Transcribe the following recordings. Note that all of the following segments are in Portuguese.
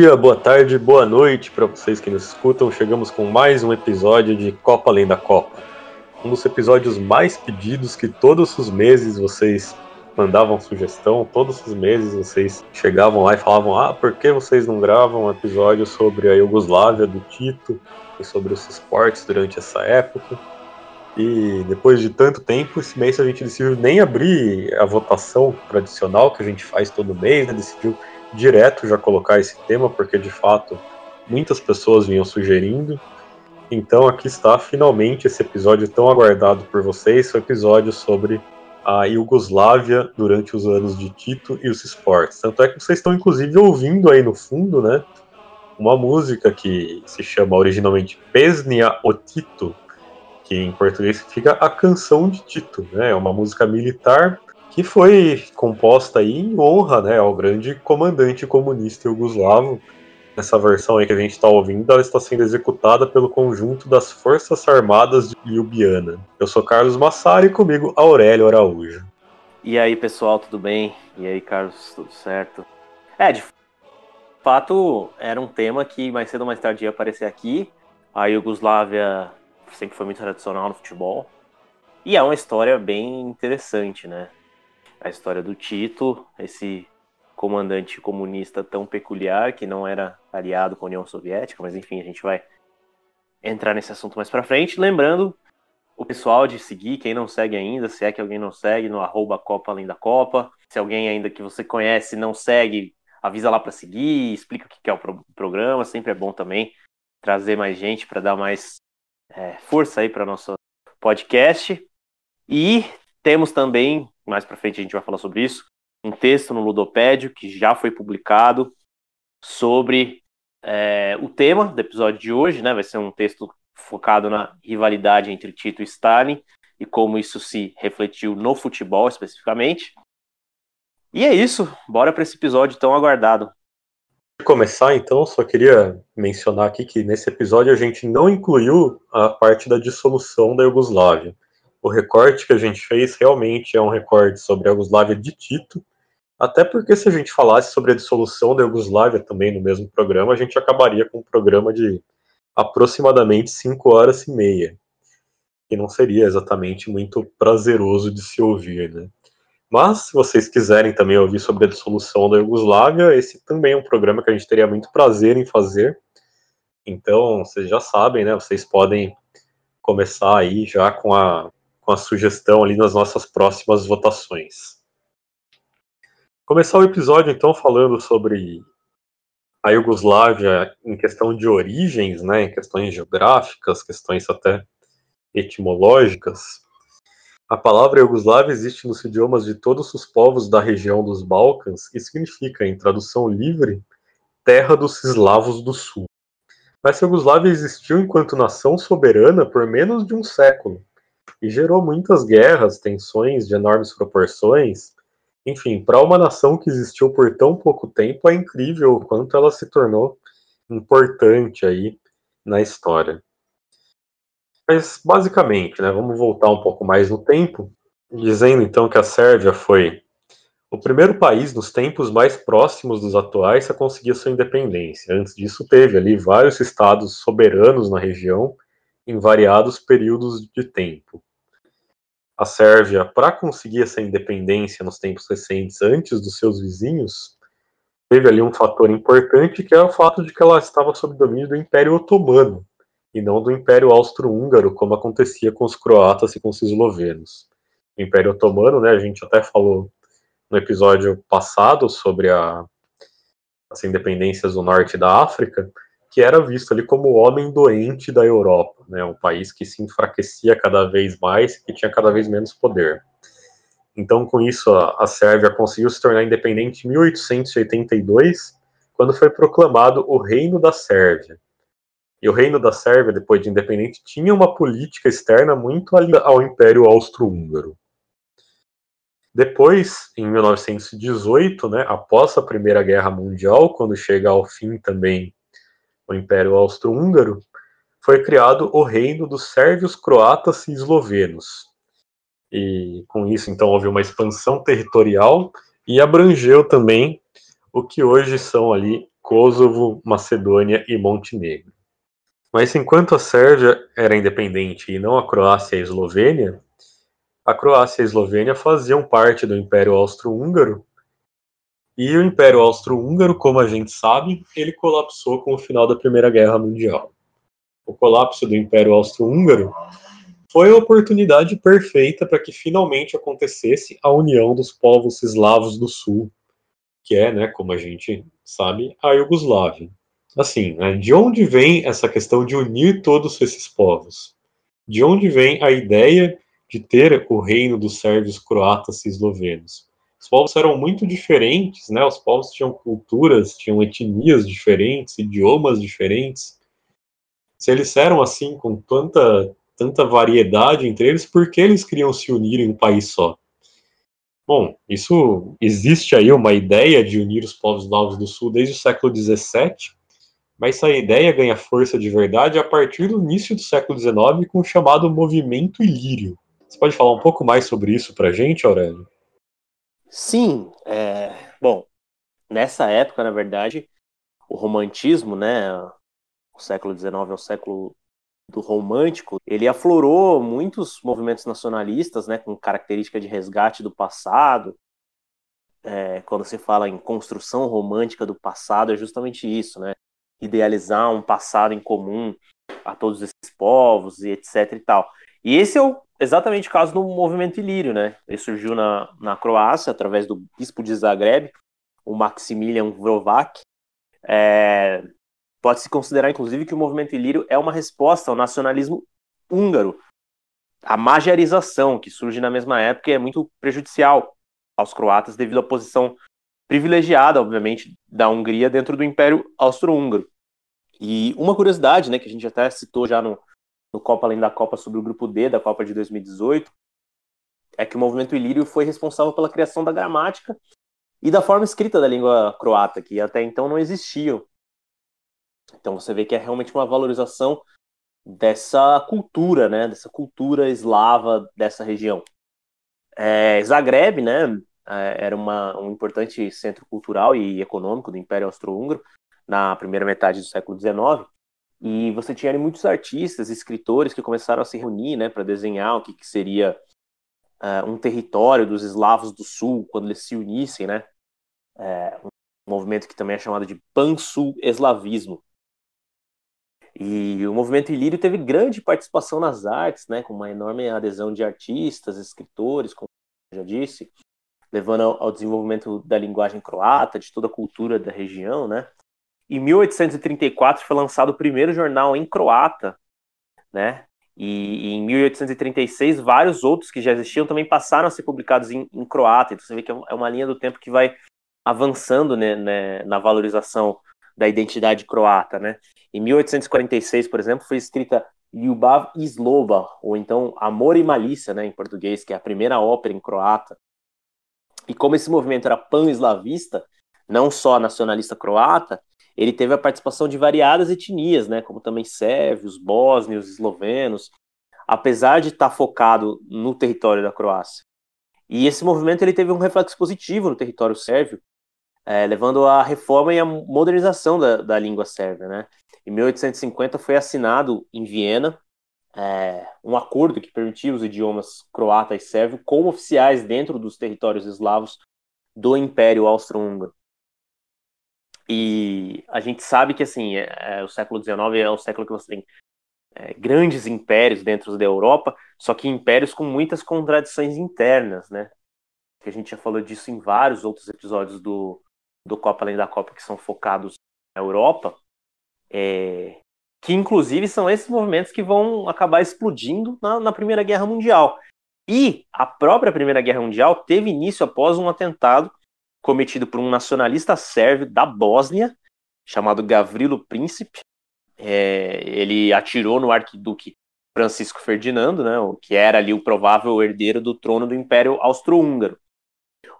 Dia, boa tarde, boa noite para vocês que nos escutam. Chegamos com mais um episódio de Copa Além da Copa. Um dos episódios mais pedidos que todos os meses vocês mandavam sugestão, todos os meses vocês chegavam lá e falavam: "Ah, por que vocês não gravam um episódio sobre a Iugoslávia do Tito e sobre os esportes durante essa época?" E depois de tanto tempo, esse mês a gente decidiu nem abrir a votação tradicional que a gente faz todo mês, né? decidiu direto já colocar esse tema, porque de fato muitas pessoas vinham sugerindo. Então aqui está finalmente esse episódio tão aguardado por vocês, o episódio sobre a Iugoslávia durante os anos de Tito e os esportes. Tanto é que vocês estão inclusive ouvindo aí no fundo, né, uma música que se chama originalmente Pesnia o Tito, que em português significa a canção de Tito, né? É uma música militar que foi composta em honra né, ao grande comandante comunista iugoslavo. Essa versão aí que a gente está ouvindo, ela está sendo executada pelo conjunto das Forças Armadas de Ljubljana. Eu sou Carlos Massari e comigo Aurélio Araújo. E aí, pessoal, tudo bem? E aí, Carlos, tudo certo? É, de fato, era um tema que mais cedo ou mais tarde ia aparecer aqui. A Iugoslávia sempre foi muito tradicional no futebol. E é uma história bem interessante, né? A história do Tito, esse comandante comunista tão peculiar que não era aliado com a União Soviética, mas enfim, a gente vai entrar nesse assunto mais para frente. Lembrando o pessoal de seguir, quem não segue ainda, se é que alguém não segue, no arroba Copa Além da Copa. Se alguém ainda que você conhece não segue, avisa lá para seguir, explica o que é o pro programa, sempre é bom também trazer mais gente para dar mais é, força aí para nosso podcast. E temos também mais para frente a gente vai falar sobre isso, um texto no Ludopédio que já foi publicado sobre é, o tema do episódio de hoje, né? Vai ser um texto focado na rivalidade entre Tito e Stalin e como isso se refletiu no futebol especificamente. E é isso, bora para esse episódio tão aguardado. Começar então, só queria mencionar aqui que nesse episódio a gente não incluiu a parte da dissolução da Iugoslávia o recorte que a gente fez realmente é um recorte sobre a Iugoslávia de Tito, até porque se a gente falasse sobre a dissolução da Iugoslávia também no mesmo programa, a gente acabaria com um programa de aproximadamente 5 horas e meia, que não seria exatamente muito prazeroso de se ouvir, né? Mas, se vocês quiserem também ouvir sobre a dissolução da Iugoslávia, esse também é um programa que a gente teria muito prazer em fazer. Então, vocês já sabem, né? Vocês podem começar aí já com a com a sugestão ali nas nossas próximas votações. Começar o episódio então falando sobre a Iugoslávia em questão de origens, né, em questões geográficas, questões até etimológicas. A palavra Iugoslávia existe nos idiomas de todos os povos da região dos Balcãs e significa, em tradução livre, terra dos eslavos do sul. Mas a Iugoslávia existiu enquanto nação soberana por menos de um século, e gerou muitas guerras, tensões de enormes proporções. Enfim, para uma nação que existiu por tão pouco tempo, é incrível o quanto ela se tornou importante aí na história. Mas, basicamente, né, vamos voltar um pouco mais no tempo, dizendo então que a Sérvia foi o primeiro país nos tempos mais próximos dos atuais a conseguir sua independência. Antes disso, teve ali vários estados soberanos na região em variados períodos de tempo a Sérvia, para conseguir essa independência nos tempos recentes, antes dos seus vizinhos, teve ali um fator importante que é o fato de que ela estava sob domínio do Império Otomano e não do Império Austro-Húngaro, como acontecia com os croatas e com os eslovenos. O Império Otomano, né, a gente até falou no episódio passado sobre a, as independências do norte da África, que era visto ali como o homem doente da Europa, né, um país que se enfraquecia cada vez mais, que tinha cada vez menos poder. Então, com isso, a, Sérvia conseguiu se tornar independente em 1882, quando foi proclamado o Reino da Sérvia. E o Reino da Sérvia, depois de independente, tinha uma política externa muito alinhada ao Império Austro-Húngaro. Depois, em 1918, né, após a Primeira Guerra Mundial, quando chega ao fim também o Império Austro-Húngaro, foi criado o Reino dos Sérvios, Croatas e Eslovenos. E com isso, então, houve uma expansão territorial e abrangeu também o que hoje são ali Kosovo, Macedônia e Montenegro. Mas enquanto a Sérvia era independente e não a Croácia e a Eslovênia, a Croácia e a Eslovênia faziam parte do Império Austro-Húngaro e o Império Austro-Húngaro, como a gente sabe, ele colapsou com o final da Primeira Guerra Mundial. O colapso do Império Austro-Húngaro foi a oportunidade perfeita para que finalmente acontecesse a união dos povos eslavos do Sul, que é, né, como a gente sabe, a Iugoslávia. Assim, né, de onde vem essa questão de unir todos esses povos? De onde vem a ideia de ter o reino dos sérvios, croatas e eslovenos? Os povos eram muito diferentes, né? Os povos tinham culturas, tinham etnias diferentes, idiomas diferentes. Se eles eram assim, com tanta, tanta variedade entre eles, por que eles queriam se unir em um país só? Bom, isso existe aí uma ideia de unir os povos eslavos do Sul desde o século XVII, mas essa ideia ganha força de verdade a partir do início do século XIX com o chamado movimento ilírio. Você pode falar um pouco mais sobre isso para gente, Aurélio? Sim, é, bom, nessa época, na verdade, o romantismo, né, o século XIX é o século do romântico, ele aflorou muitos movimentos nacionalistas, né, com característica de resgate do passado. É, quando se fala em construção romântica do passado, é justamente isso, né, idealizar um passado em comum a todos esses povos e etc e tal. E esse é o exatamente o caso do movimento ilírio, né? Ele surgiu na, na Croácia, através do bispo de Zagreb, o Maximilian Vrovac. É, Pode-se considerar, inclusive, que o movimento ilírio é uma resposta ao nacionalismo húngaro. A magiarização, que surge na mesma época, é muito prejudicial aos croatas devido à posição privilegiada, obviamente, da Hungria dentro do Império Austro-Húngaro. E uma curiosidade, né, que a gente até citou já no, no Copa Além da Copa sobre o grupo D da Copa de 2018, é que o movimento ilírio foi responsável pela criação da gramática e da forma escrita da língua croata, que até então não existiam. Então você vê que é realmente uma valorização dessa cultura, né, dessa cultura eslava dessa região. É, Zagreb, né, é, era uma, um importante centro cultural e econômico do Império Austro-Húngaro na primeira metade do século XIX, e você tinha ali muitos artistas, escritores que começaram a se reunir né, para desenhar o que, que seria uh, um território dos eslavos do sul, quando eles se unissem, né? É, um movimento que também é chamado de pan-sul-eslavismo. E o movimento ilírio teve grande participação nas artes, né, com uma enorme adesão de artistas, escritores, como eu já disse, levando ao, ao desenvolvimento da linguagem croata, de toda a cultura da região, né? Em 1834 foi lançado o primeiro jornal em croata, né? E, e em 1836 vários outros que já existiam também passaram a ser publicados em, em croata. Então você vê que é, é uma linha do tempo que vai avançando né, né, na valorização da identidade croata, né? Em 1846, por exemplo, foi escrita Ljubav i Zloba, ou então Amor e Malícia, né, em português, que é a primeira ópera em croata. E como esse movimento era pan-eslavista, não só nacionalista croata, ele teve a participação de variadas etnias, né, como também sérvios, bósnios, eslovenos, apesar de estar focado no território da Croácia. E esse movimento ele teve um reflexo positivo no território sérvio, é, levando à reforma e à modernização da, da língua sérvia. Né? Em 1850 foi assinado em Viena é, um acordo que permitia os idiomas croata e sérvio como oficiais dentro dos territórios eslavos do Império Austro-Húngaro. E a gente sabe que assim, é, é, o século XIX é o século que você tem é, grandes impérios dentro da Europa, só que impérios com muitas contradições internas, né? Que a gente já falou disso em vários outros episódios do, do Copa Além da Copa que são focados na Europa, é, que inclusive são esses movimentos que vão acabar explodindo na, na Primeira Guerra Mundial. E a própria Primeira Guerra Mundial teve início após um atentado cometido por um nacionalista sérvio da Bósnia, chamado Gavrilo Príncipe. É, ele atirou no arquiduque Francisco Ferdinando, né, que era ali o provável herdeiro do trono do Império Austro-Húngaro.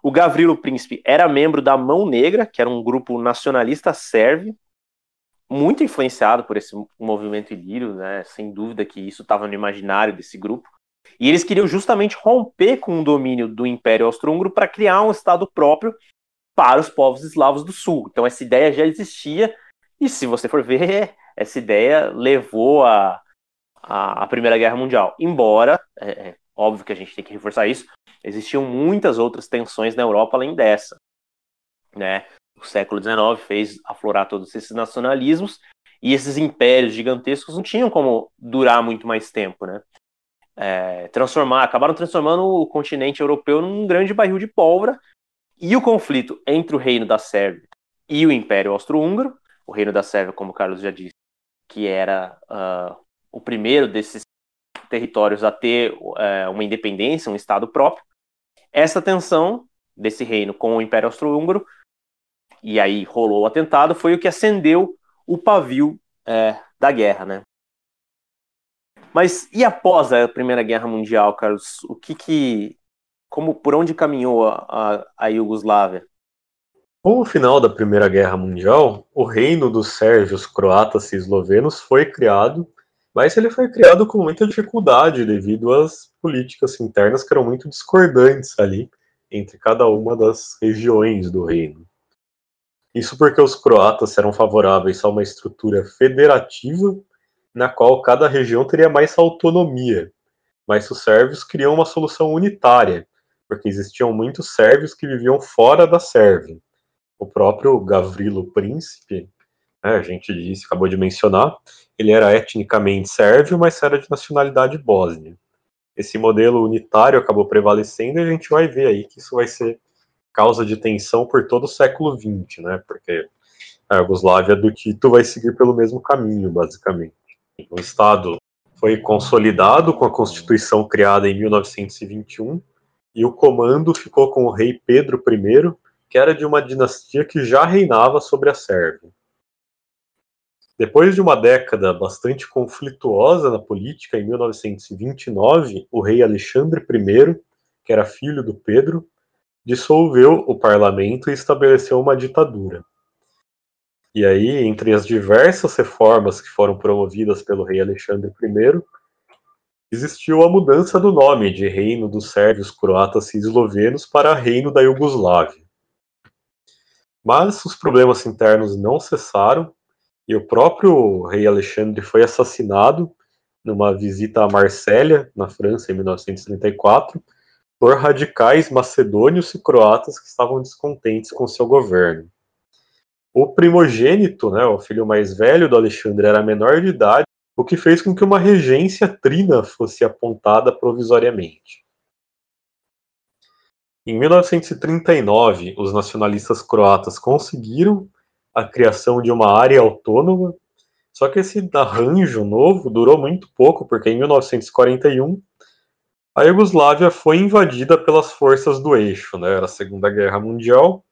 O Gavrilo Príncipe era membro da Mão Negra, que era um grupo nacionalista sérvio, muito influenciado por esse movimento ilírio, né? Sem dúvida que isso estava no imaginário desse grupo. E eles queriam justamente romper com o domínio do Império Austro-Húngaro para criar um Estado próprio para os povos eslavos do Sul. Então essa ideia já existia, e se você for ver, essa ideia levou a, a, a Primeira Guerra Mundial. Embora, é, é óbvio que a gente tem que reforçar isso, existiam muitas outras tensões na Europa além dessa. Né? O século XIX fez aflorar todos esses nacionalismos e esses impérios gigantescos não tinham como durar muito mais tempo, né? É, transformar, acabaram transformando o continente europeu num grande barril de pólvora e o conflito entre o reino da Sérvia e o Império Austro-Húngaro, o reino da Sérvia, como o Carlos já disse, que era uh, o primeiro desses territórios a ter uh, uma independência, um Estado próprio, essa tensão desse reino com o Império Austro-Húngaro, e aí rolou o atentado, foi o que acendeu o pavio é, da guerra, né? Mas e após a Primeira Guerra Mundial, Carlos? O que que, como, por onde caminhou a, a, a Iugoslávia? Com o final da Primeira Guerra Mundial, o reino dos sérvios, croatas e eslovenos foi criado, mas ele foi criado com muita dificuldade devido às políticas internas que eram muito discordantes ali entre cada uma das regiões do reino. Isso porque os croatas eram favoráveis a uma estrutura federativa na qual cada região teria mais autonomia, mas os sérvios queriam uma solução unitária, porque existiam muitos sérvios que viviam fora da Sérvia. O próprio Gavrilo Príncipe, né, a gente disse, acabou de mencionar, ele era etnicamente sérvio, mas era de nacionalidade bósnia esse modelo unitário acabou prevalecendo e a gente vai ver aí que isso vai ser causa de tensão por todo o século XX, né? Porque a Yugoslávia do Tito vai seguir pelo mesmo caminho, basicamente. O Estado foi consolidado com a Constituição criada em 1921 e o comando ficou com o rei Pedro I, que era de uma dinastia que já reinava sobre a Sérvia. Depois de uma década bastante conflituosa na política, em 1929, o rei Alexandre I, que era filho do Pedro, dissolveu o parlamento e estabeleceu uma ditadura. E aí, entre as diversas reformas que foram promovidas pelo rei Alexandre I, existiu a mudança do nome de Reino dos Sérvios, Croatas e Eslovenos para Reino da Iugoslávia. Mas os problemas internos não cessaram e o próprio rei Alexandre foi assassinado numa visita a Marsella, na França, em 1934, por radicais macedônios e croatas que estavam descontentes com seu governo. O primogênito, né, o filho mais velho do Alexandre, era menor de idade, o que fez com que uma regência trina fosse apontada provisoriamente. Em 1939, os nacionalistas croatas conseguiram a criação de uma área autônoma. Só que esse arranjo novo durou muito pouco, porque em 1941 a Iugoslávia foi invadida pelas forças do eixo, né? Era a Segunda Guerra Mundial.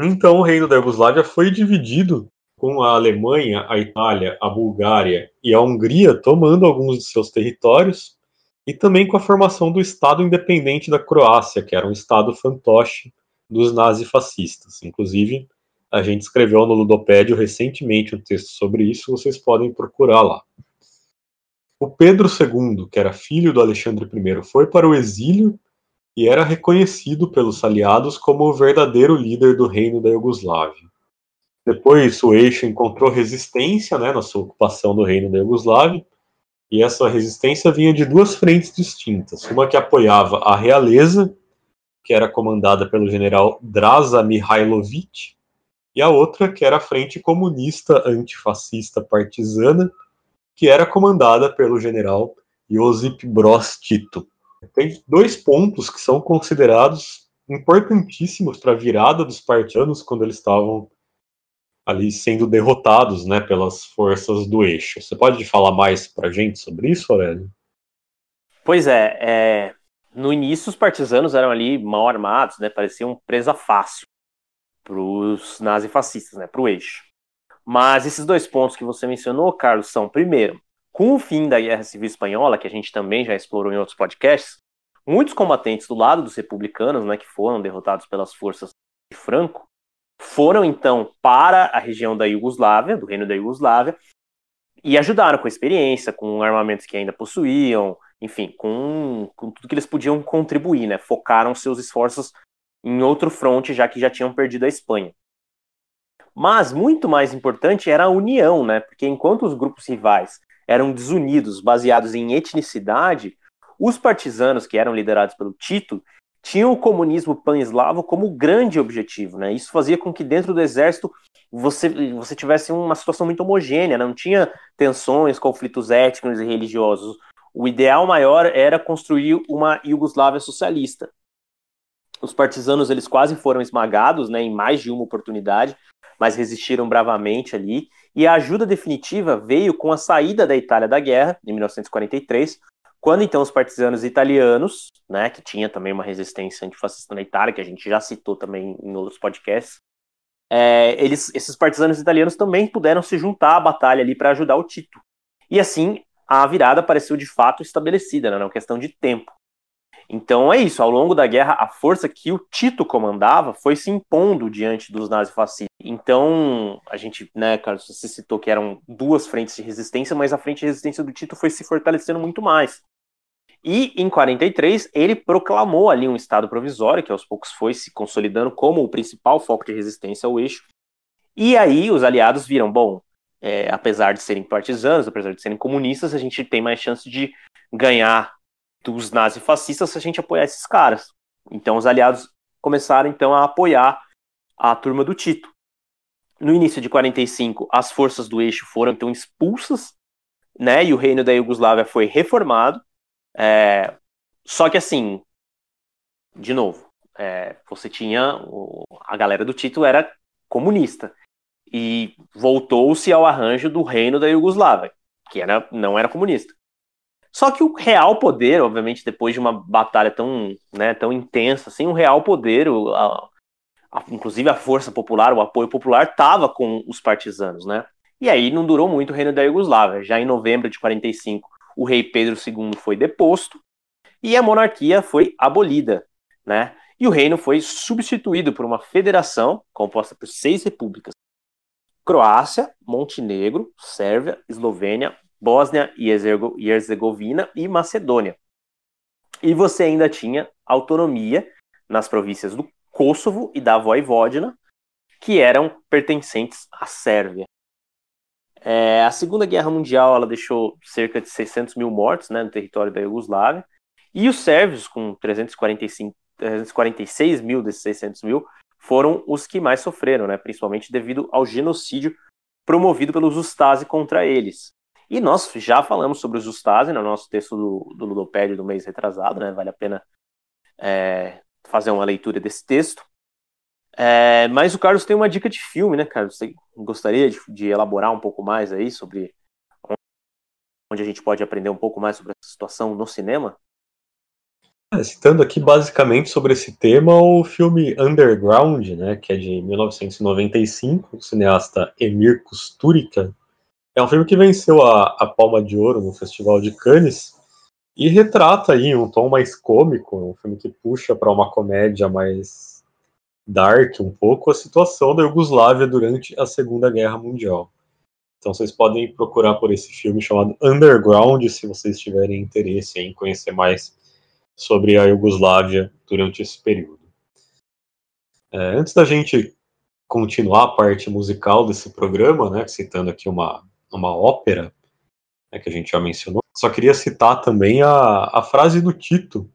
Então o reino da Iugoslávia foi dividido com a Alemanha, a Itália, a Bulgária e a Hungria tomando alguns de seus territórios, e também com a formação do Estado Independente da Croácia, que era um Estado fantoche dos nazifascistas. Inclusive, a gente escreveu no Ludopédio recentemente um texto sobre isso, vocês podem procurar lá. O Pedro II, que era filho do Alexandre I, foi para o exílio e era reconhecido pelos aliados como o verdadeiro líder do reino da Iugoslávia. Depois, o eixo encontrou resistência né, na sua ocupação do reino da Iugoslávia, e essa resistência vinha de duas frentes distintas. Uma que apoiava a realeza, que era comandada pelo general Draza Mihailovic, e a outra que era a Frente Comunista Antifascista Partisana, que era comandada pelo general Josip Broz Tito. Tem dois pontos que são considerados importantíssimos para a virada dos partisanos quando eles estavam ali sendo derrotados né, pelas forças do eixo. Você pode falar mais para a gente sobre isso, Aurélio? Pois é, é, no início os partisanos eram ali mal armados, né, pareciam presa fácil para os nazifascistas, né, para o eixo. Mas esses dois pontos que você mencionou, Carlos, são, primeiro, com o fim da Guerra Civil Espanhola, que a gente também já explorou em outros podcasts, muitos combatentes do lado dos republicanos, né, que foram derrotados pelas forças de Franco, foram então para a região da Iugoslávia, do reino da Iugoslávia, e ajudaram com experiência, com armamentos que ainda possuíam, enfim, com, com tudo que eles podiam contribuir, né? Focaram seus esforços em outro fronte, já que já tinham perdido a Espanha. Mas muito mais importante era a união, né? Porque enquanto os grupos rivais eram desunidos, baseados em etnicidade, os partisanos que eram liderados pelo Tito tinham o comunismo pan-eslavo como grande objetivo, né? Isso fazia com que dentro do exército você, você tivesse uma situação muito homogênea, não tinha tensões, conflitos étnicos e religiosos. O ideal maior era construir uma Iugoslávia socialista. Os partisanos eles quase foram esmagados, né, em mais de uma oportunidade, mas resistiram bravamente ali. E a ajuda definitiva veio com a saída da Itália da guerra, em 1943, quando então os partisanos italianos, né, que tinha também uma resistência antifascista na Itália, que a gente já citou também em outros podcasts, é, eles, esses partisanos italianos também puderam se juntar à batalha ali para ajudar o Tito. E assim a virada pareceu de fato estabelecida, né, não questão de tempo. Então é isso, ao longo da guerra, a força que o Tito comandava foi se impondo diante dos nazifascistas. Então, a gente, né, Carlos, você citou que eram duas frentes de resistência, mas a frente de resistência do Tito foi se fortalecendo muito mais. E em 43 ele proclamou ali um estado provisório que aos poucos foi se consolidando como o principal foco de resistência ao eixo. E aí os aliados viram, bom, é, apesar de serem partisanos, apesar de serem comunistas, a gente tem mais chance de ganhar dos nazifascistas se a gente apoiar esses caras. Então os aliados começaram então a apoiar a turma do Tito. No início de 45, as forças do eixo foram então expulsas, né? E o reino da Iugoslávia foi reformado. É, só que assim, de novo, é, você tinha o, a galera do Tito era comunista e voltou-se ao arranjo do reino da Iugoslávia, que era, não era comunista. Só que o real poder, obviamente, depois de uma batalha tão, né, tão intensa, assim, o real poder, o, a, a, inclusive a força popular, o apoio popular, estava com os partisanos, né? E aí não durou muito o reino da Iugoslávia. Já em novembro de 45, o rei Pedro II foi deposto e a monarquia foi abolida, né? E o reino foi substituído por uma federação composta por seis repúblicas: Croácia, Montenegro, Sérvia, Eslovênia, Bósnia e Herzegovina e Macedônia. E você ainda tinha autonomia nas províncias do Kosovo e da Voivodina, que eram pertencentes à Sérvia. É, a Segunda Guerra Mundial ela deixou cerca de 600 mil mortos né, no território da Iugoslávia, e os sérvios, com 345, 346 mil desses 600 mil, foram os que mais sofreram, né, principalmente devido ao genocídio promovido pelos Ustasi contra eles. E nós já falamos sobre os Ustasi no nosso texto do, do Ludopédio do mês retrasado, né, vale a pena é, fazer uma leitura desse texto. É, mas o Carlos tem uma dica de filme, né, Carlos? Você gostaria de, de, elaborar um pouco mais aí sobre onde a gente pode aprender um pouco mais sobre essa situação no cinema? É, citando aqui basicamente sobre esse tema o filme Underground, né, que é de 1995, do cineasta Emir Kusturica. É um filme que venceu a, a Palma de Ouro no Festival de Cannes e retrata aí um tom mais cômico, um filme que puxa para uma comédia mais dark um pouco a situação da Iugoslávia durante a Segunda Guerra Mundial. Então vocês podem procurar por esse filme chamado Underground se vocês tiverem interesse em conhecer mais sobre a Iugoslávia durante esse período. É, antes da gente continuar a parte musical desse programa, né, citando aqui uma, uma ópera né, que a gente já mencionou, só queria citar também a, a frase do Tito,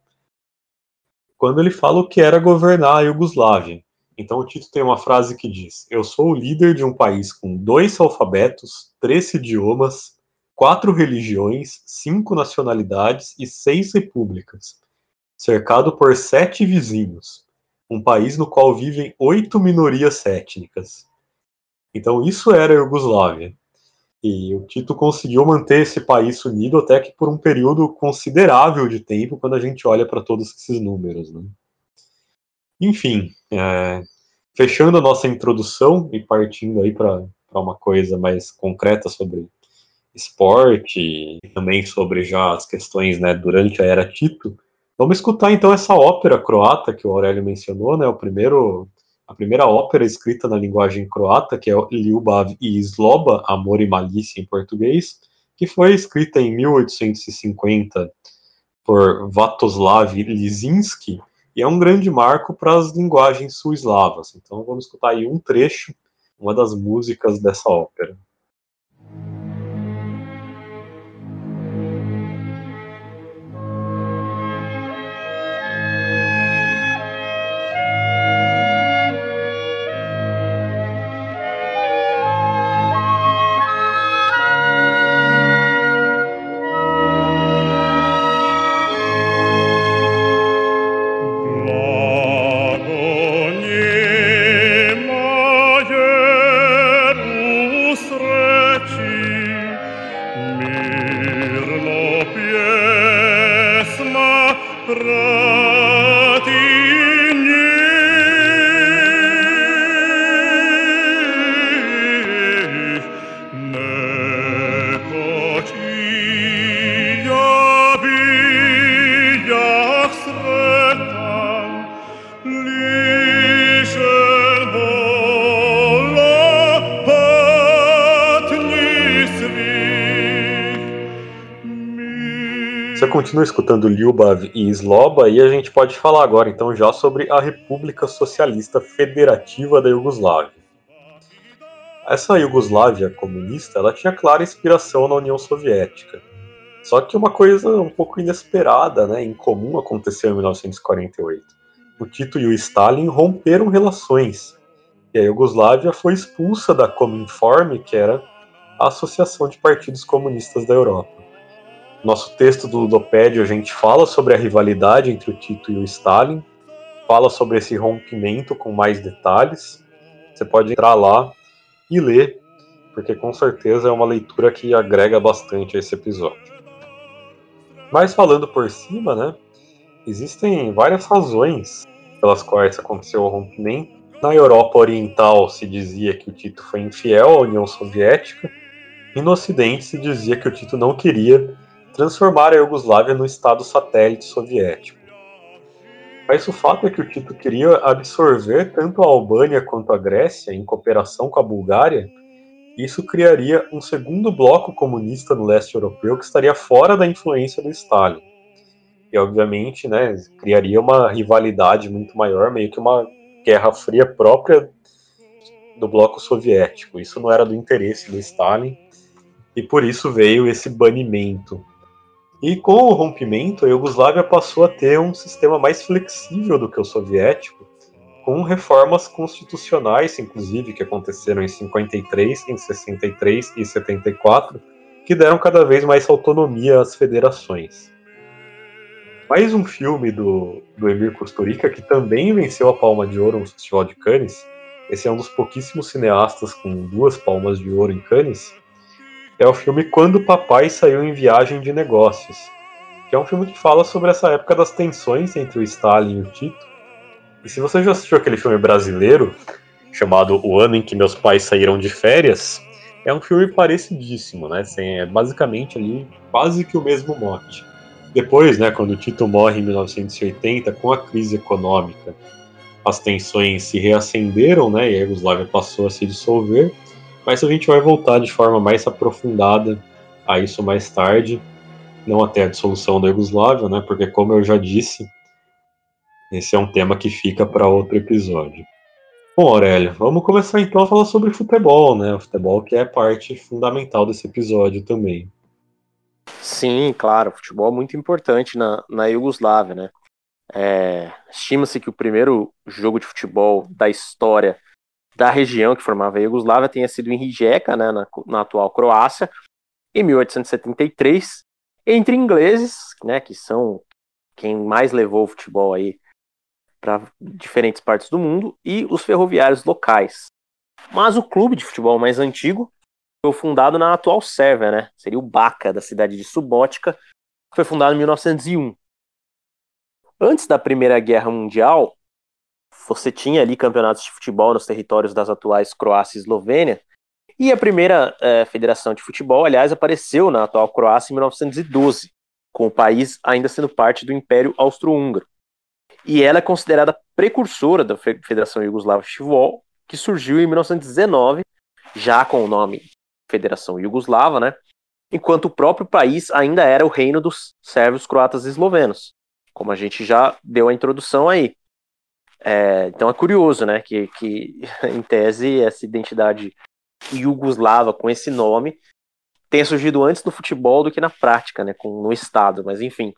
quando ele fala o que era governar a Iugoslávia. Então o Tito tem uma frase que diz: Eu sou o líder de um país com dois alfabetos, três idiomas, quatro religiões, cinco nacionalidades e seis repúblicas, cercado por sete vizinhos, um país no qual vivem oito minorias étnicas. Então isso era a Iugoslávia. E o Tito conseguiu manter esse país unido até que por um período considerável de tempo, quando a gente olha para todos esses números. Né? Enfim, é, fechando a nossa introdução e partindo aí para uma coisa mais concreta sobre esporte e também sobre já as questões né, durante a era Tito, vamos escutar então essa ópera croata que o Aurélio mencionou, né, o primeiro a primeira ópera escrita na linguagem croata, que é Ljubav i Zloba, Amor e Malícia em português, que foi escrita em 1850 por Vatoslav Lisinski, e é um grande marco para as linguagens sul-eslavas. Então vamos escutar aí um trecho, uma das músicas dessa ópera. Continua escutando Lyubav e Sloba e a gente pode falar agora então já sobre a República Socialista Federativa da Iugoslávia. Essa Iugoslávia comunista, ela tinha clara inspiração na União Soviética. Só que uma coisa um pouco inesperada, né, incomum aconteceu em 1948. O Tito e o Stalin romperam relações. E a Iugoslávia foi expulsa da Cominform, que era a Associação de Partidos Comunistas da Europa. Nosso texto do Ludopédio, a gente fala sobre a rivalidade entre o Tito e o Stalin, fala sobre esse rompimento com mais detalhes. Você pode entrar lá e ler, porque com certeza é uma leitura que agrega bastante a esse episódio. Mas falando por cima, né, existem várias razões pelas quais aconteceu o rompimento. Na Europa Oriental se dizia que o Tito foi infiel à União Soviética, e no Ocidente se dizia que o Tito não queria transformar a Iugoslávia no estado satélite soviético. Mas o fato é que o Tito queria absorver tanto a Albânia quanto a Grécia em cooperação com a Bulgária, isso criaria um segundo bloco comunista no leste europeu que estaria fora da influência do Stalin. E obviamente, né, criaria uma rivalidade muito maior, meio que uma guerra fria própria do bloco soviético. Isso não era do interesse do Stalin, e por isso veio esse banimento e com o rompimento, a Iugoslávia passou a ter um sistema mais flexível do que o soviético, com reformas constitucionais, inclusive, que aconteceram em 53, em 63 e 74, que deram cada vez mais autonomia às federações. Mais um filme do, do Emir Kusturica, que também venceu a Palma de Ouro no Festival de Cannes. Esse é um dos pouquíssimos cineastas com duas palmas de ouro em Cannes é o filme Quando Papai Saiu em Viagem de Negócios, que é um filme que fala sobre essa época das tensões entre o Stalin e o Tito. E se você já assistiu aquele filme brasileiro, chamado O Ano em que Meus Pais Saíram de Férias, é um filme parecidíssimo, né? Assim, é basicamente ali quase que o mesmo mote. Depois, né, quando o Tito morre em 1980, com a crise econômica, as tensões se reacenderam, né, e a Yugoslávia passou a se dissolver, mas a gente vai voltar de forma mais aprofundada a isso mais tarde, não até a dissolução da Iugoslávia, né? Porque como eu já disse, esse é um tema que fica para outro episódio. Bom, Aurélio, vamos começar então a falar sobre futebol, né? O futebol que é parte fundamental desse episódio também. Sim, claro, futebol é muito importante na, na Iugoslávia, né? É, Estima-se que o primeiro jogo de futebol da história da região que formava a Iugoslávia tenha sido em Rijeka, né, na, na atual Croácia, em 1873, entre ingleses, né, que são quem mais levou o futebol aí para diferentes partes do mundo, e os ferroviários locais. Mas o clube de futebol mais antigo foi fundado na atual Sérvia, né? Seria o Baca, da cidade de Subotica, foi fundado em 1901. Antes da Primeira Guerra Mundial, você tinha ali campeonatos de futebol nos territórios das atuais Croácia e Eslovênia, e a primeira é, federação de futebol, aliás, apareceu na atual Croácia em 1912, com o país ainda sendo parte do Império Austro-Húngaro. E ela é considerada precursora da Federação Iugoslava de Futebol, que surgiu em 1919, já com o nome Federação Iugoslava, né? Enquanto o próprio país ainda era o reino dos sérvios, croatas e eslovenos, como a gente já deu a introdução aí. É, então é curioso, né, que, que em tese essa identidade iugoslava com esse nome tenha surgido antes no futebol do que na prática, né, com, no estado, mas enfim.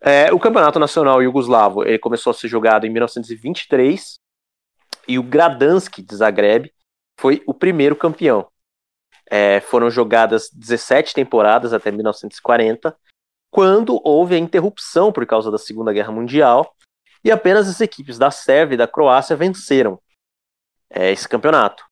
É, o Campeonato Nacional Iugoslavo ele começou a ser jogado em 1923 e o Gradanski de Zagreb foi o primeiro campeão. É, foram jogadas 17 temporadas até 1940, quando houve a interrupção por causa da Segunda Guerra Mundial e apenas as equipes da Sérvia e da Croácia venceram é, esse campeonato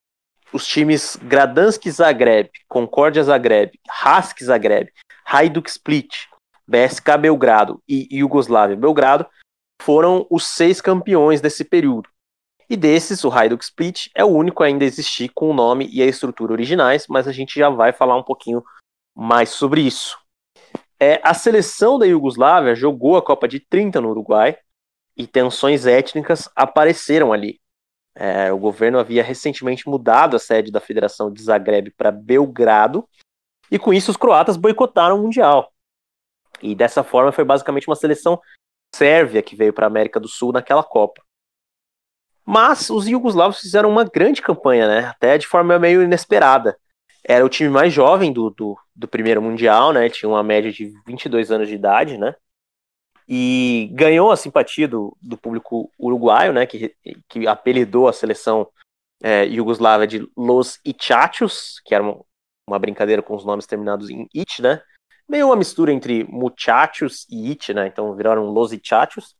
os times Gradanski Zagreb, Concórdia Zagreb, Hask Zagreb, Hajduk Split, BSK Belgrado e Iugoslávia Belgrado foram os seis campeões desse período. E desses, o Hajduk Split é o único a ainda existir com o nome e a estrutura originais, mas a gente já vai falar um pouquinho mais sobre isso. É, a seleção da Iugoslávia jogou a Copa de 30 no Uruguai e tensões étnicas apareceram ali. É, o governo havia recentemente mudado a sede da Federação de Zagreb para Belgrado, e com isso os croatas boicotaram o Mundial. E dessa forma foi basicamente uma seleção sérvia que veio para a América do Sul naquela Copa. Mas os iugoslavos fizeram uma grande campanha, né? Até de forma meio inesperada. Era o time mais jovem do, do, do primeiro Mundial, né? Tinha uma média de 22 anos de idade, né? E ganhou a simpatia do, do público uruguaio, né, que, que apelidou a seleção é, iugoslava de Los Ichachos, que era uma, uma, brincadeira com os nomes terminados em it, né, meio uma mistura entre muchachos e it, né, então viraram Los Ichachos.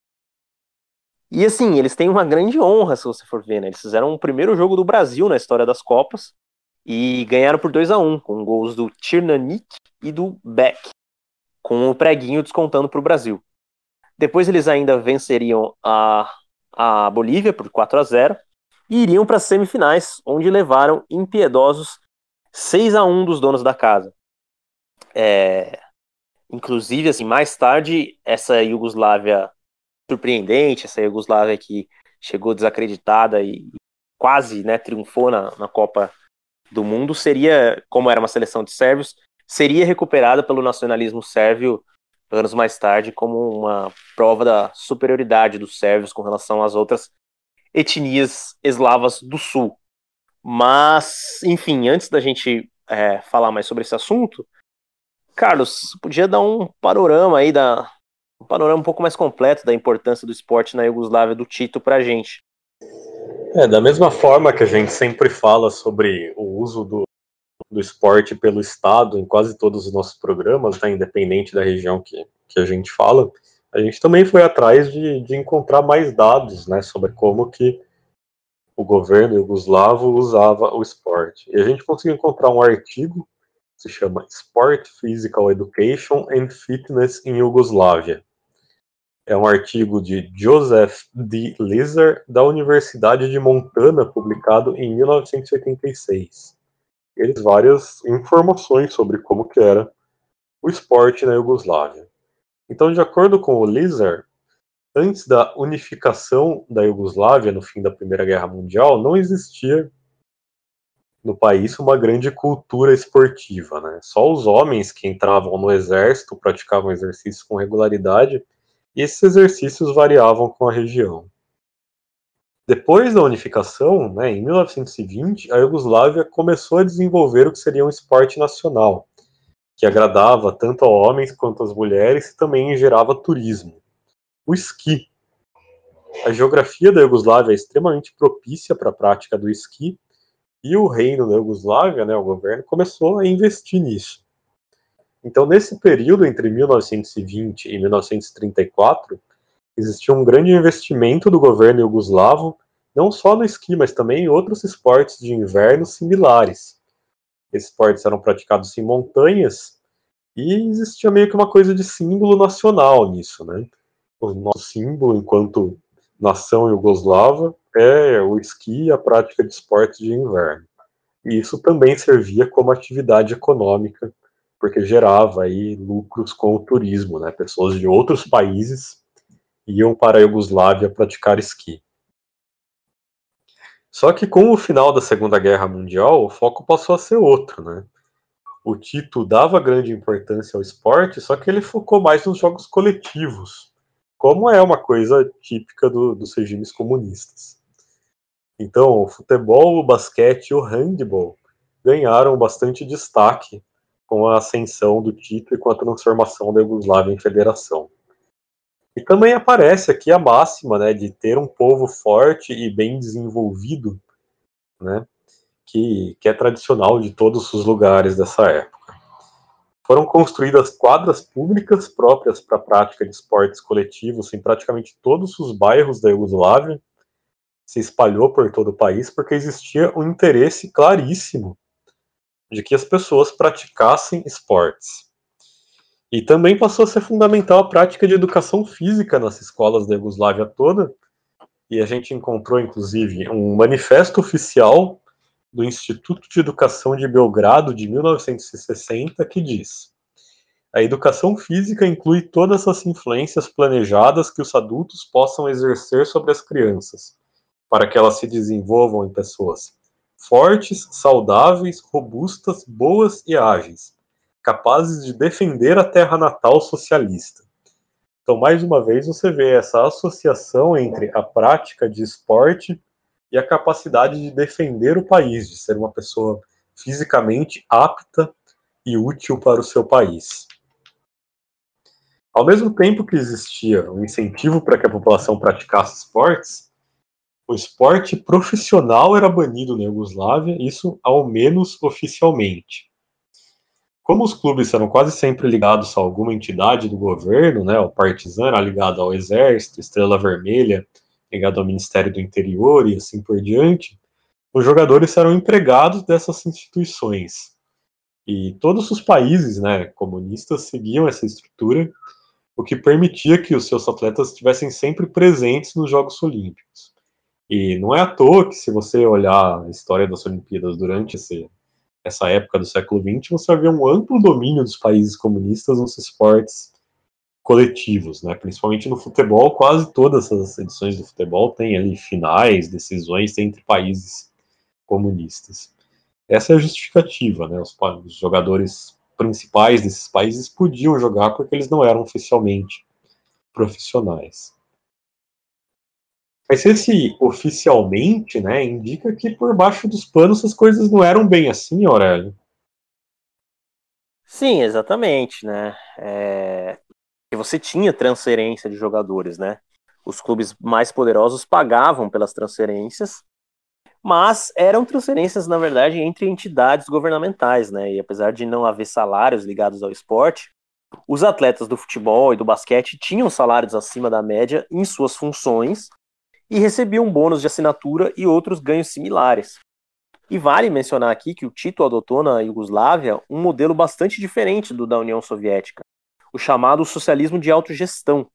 E assim, eles têm uma grande honra, se você for ver, né, eles fizeram o primeiro jogo do Brasil na história das Copas e ganharam por 2 a 1 com gols do Tirnanik e do Beck, com o preguinho descontando para o Brasil. Depois eles ainda venceriam a, a Bolívia por 4 a 0 e iriam para as semifinais, onde levaram impiedosos 6 a 1 dos donos da casa. É, inclusive, assim, mais tarde, essa Iugoslávia surpreendente, essa Iugoslávia que chegou desacreditada e quase né, triunfou na, na Copa do Mundo, seria, como era uma seleção de sérvios, seria recuperada pelo nacionalismo sérvio anos mais tarde como uma prova da superioridade dos sérvios com relação às outras etnias eslavas do sul. Mas, enfim, antes da gente é, falar mais sobre esse assunto, Carlos, podia dar um panorama aí da um panorama um pouco mais completo da importância do esporte na Iugoslávia do Tito para a gente. É, da mesma forma que a gente sempre fala sobre o uso do, do esporte pelo Estado em quase todos os nossos programas, né, independente da região que, que a gente fala, a gente também foi atrás de, de encontrar mais dados né, sobre como que o governo iugoslavo usava o esporte. E a gente conseguiu encontrar um artigo que se chama Sport Physical Education and Fitness in Yugoslavia. É um artigo de Joseph D. Lizer, da Universidade de Montana, publicado em 1986 eles várias informações sobre como que era o esporte na Iugoslávia. Então, de acordo com o Lizar, antes da unificação da Iugoslávia no fim da Primeira Guerra Mundial, não existia no país uma grande cultura esportiva, né? Só os homens que entravam no exército praticavam exercícios com regularidade, e esses exercícios variavam com a região. Depois da unificação, né, em 1920, a Iugoslávia começou a desenvolver o que seria um esporte nacional, que agradava tanto a homens quanto às mulheres e também gerava turismo. o esqui. A geografia da Iugoslávia é extremamente propícia para a prática do esqui, e o reino da Iugoslávia, né, o governo, começou a investir nisso. Então, nesse período entre 1920 e 1934, existia um grande investimento do governo iugoslavo, não só no esqui, mas também em outros esportes de inverno similares. Esses esportes eram praticados em montanhas e existia meio que uma coisa de símbolo nacional nisso, né? O nosso símbolo enquanto nação iugoslava é o esqui e a prática de esportes de inverno. E isso também servia como atividade econômica, porque gerava aí lucros com o turismo, né? Pessoas de outros países iam para a Iugoslávia praticar esqui. Só que com o final da Segunda Guerra Mundial, o foco passou a ser outro, né? O Tito dava grande importância ao esporte, só que ele focou mais nos jogos coletivos, como é uma coisa típica do, dos regimes comunistas. Então, o futebol, o basquete e o handball ganharam bastante destaque com a ascensão do Tito e com a transformação da Iugoslávia em federação. E também aparece aqui a máxima né, de ter um povo forte e bem desenvolvido, né, que, que é tradicional de todos os lugares dessa época. Foram construídas quadras públicas próprias para a prática de esportes coletivos em praticamente todos os bairros da Iugoslávia, se espalhou por todo o país porque existia um interesse claríssimo de que as pessoas praticassem esportes. E também passou a ser fundamental a prática de educação física nas escolas da Iugoslávia toda. E a gente encontrou, inclusive, um manifesto oficial do Instituto de Educação de Belgrado de 1960 que diz: a educação física inclui todas as influências planejadas que os adultos possam exercer sobre as crianças, para que elas se desenvolvam em pessoas fortes, saudáveis, robustas, boas e ágeis, capazes de defender a terra natal socialista. Então, mais uma vez, você vê essa associação entre a prática de esporte e a capacidade de defender o país, de ser uma pessoa fisicamente apta e útil para o seu país. Ao mesmo tempo que existia um incentivo para que a população praticasse esportes, o esporte profissional era banido na Iugoslávia, isso ao menos oficialmente. Como os clubes eram quase sempre ligados a alguma entidade do governo, né, o Partizan era ligado ao Exército, Estrela Vermelha ligado ao Ministério do Interior e assim por diante, os jogadores eram empregados dessas instituições. E todos os países né, comunistas seguiam essa estrutura, o que permitia que os seus atletas estivessem sempre presentes nos Jogos Olímpicos. E não é à toa que, se você olhar a história das Olimpíadas durante esse, essa época do século XX, você vai ver um amplo domínio dos países comunistas nos esportes coletivos, né? Principalmente no futebol, quase todas as edições do futebol têm ali finais, decisões entre países comunistas. Essa é a justificativa, né? Os, os jogadores principais desses países podiam jogar porque eles não eram oficialmente profissionais. Mas esse oficialmente, né, indica que por baixo dos panos as coisas não eram bem assim, Aurélio. Sim, exatamente, né? É... Você tinha transferência de jogadores, né? Os clubes mais poderosos pagavam pelas transferências, mas eram transferências, na verdade, entre entidades governamentais, né? E apesar de não haver salários ligados ao esporte, os atletas do futebol e do basquete tinham salários acima da média em suas funções e recebiam bônus de assinatura e outros ganhos similares. E vale mencionar aqui que o Tito adotou na Iugoslávia um modelo bastante diferente do da União Soviética, o chamado socialismo de autogestão,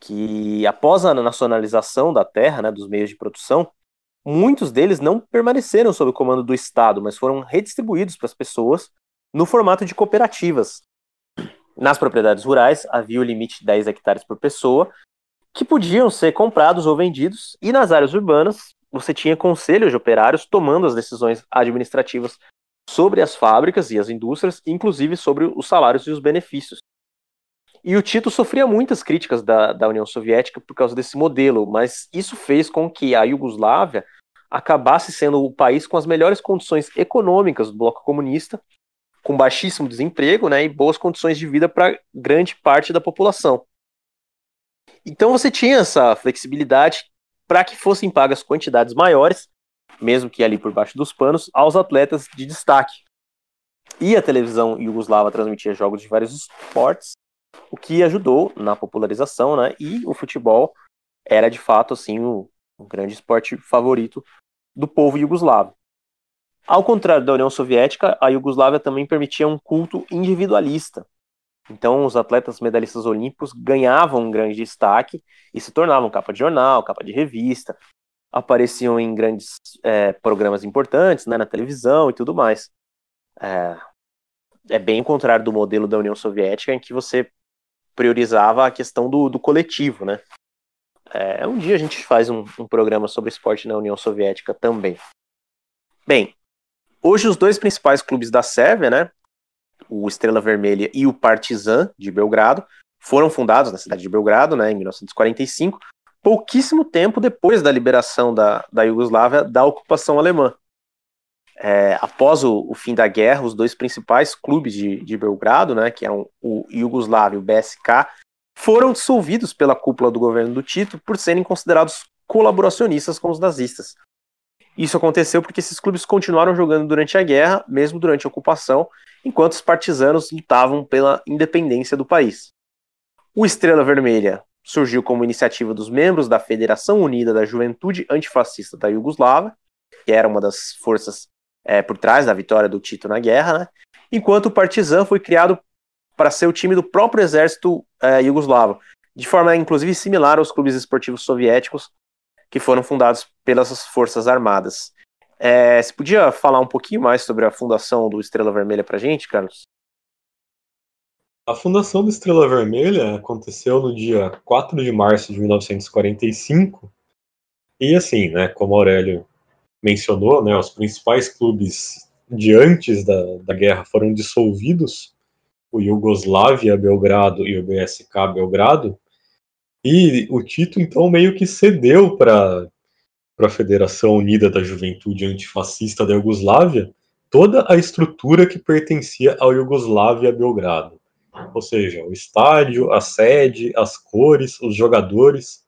que após a nacionalização da terra, né, dos meios de produção, muitos deles não permaneceram sob o comando do Estado, mas foram redistribuídos para as pessoas no formato de cooperativas. Nas propriedades rurais havia o limite de 10 hectares por pessoa que podiam ser comprados ou vendidos, e nas áreas urbanas você tinha conselhos de operários tomando as decisões administrativas sobre as fábricas e as indústrias, inclusive sobre os salários e os benefícios. E o Tito sofria muitas críticas da, da União Soviética por causa desse modelo, mas isso fez com que a Iugoslávia acabasse sendo o país com as melhores condições econômicas do bloco comunista, com baixíssimo desemprego né, e boas condições de vida para grande parte da população. Então você tinha essa flexibilidade para que fossem pagas quantidades maiores, mesmo que ali por baixo dos panos, aos atletas de destaque. E a televisão iugoslava transmitia jogos de vários esportes, o que ajudou na popularização, né? E o futebol era de fato assim o grande esporte favorito do povo iugoslavo. Ao contrário da União Soviética, a Iugoslávia também permitia um culto individualista. Então, os atletas medalhistas olímpicos ganhavam um grande destaque e se tornavam capa de jornal, capa de revista, apareciam em grandes é, programas importantes, né, na televisão e tudo mais. É, é, bem o contrário do modelo da União Soviética, em que você priorizava a questão do, do coletivo, né? É, um dia a gente faz um, um programa sobre esporte na União Soviética também. Bem, hoje os dois principais clubes da Sérvia, né, o Estrela Vermelha e o Partizan de Belgrado, foram fundados na cidade de Belgrado, né, em 1945, pouquíssimo tempo depois da liberação da, da Iugoslávia da ocupação alemã. É, após o, o, fim da guerra, os dois principais clubes de, de Belgrado, né, que eram o Iugoslávia e o BSK, foram dissolvidos pela cúpula do governo do Tito por serem considerados colaboracionistas com os nazistas. Isso aconteceu porque esses clubes continuaram jogando durante a guerra, mesmo durante a ocupação, enquanto os partisanos lutavam pela independência do país. O Estrela Vermelha surgiu como iniciativa dos membros da Federação Unida da Juventude Antifascista da Iugoslávia, que era uma das forças é, por trás da vitória do Tito na guerra, né? enquanto o Partizan foi criado para ser o time do próprio exército é, iugoslavo, de forma inclusive similar aos clubes esportivos soviéticos que foram fundados pelas forças armadas. É, você podia falar um pouquinho mais sobre a fundação do Estrela Vermelha para gente, Carlos? A fundação do Estrela Vermelha aconteceu no dia 4 de março de 1945. E assim, né, como Aurélio mencionou, né, os principais clubes de antes da, da guerra foram dissolvidos, o Iugoslávia Belgrado e o BSK Belgrado, e o Tito, então, meio que cedeu para a Federação Unida da Juventude Antifascista da Iugoslávia toda a estrutura que pertencia ao Iugoslávia Belgrado. Ou seja, o estádio, a sede, as cores, os jogadores,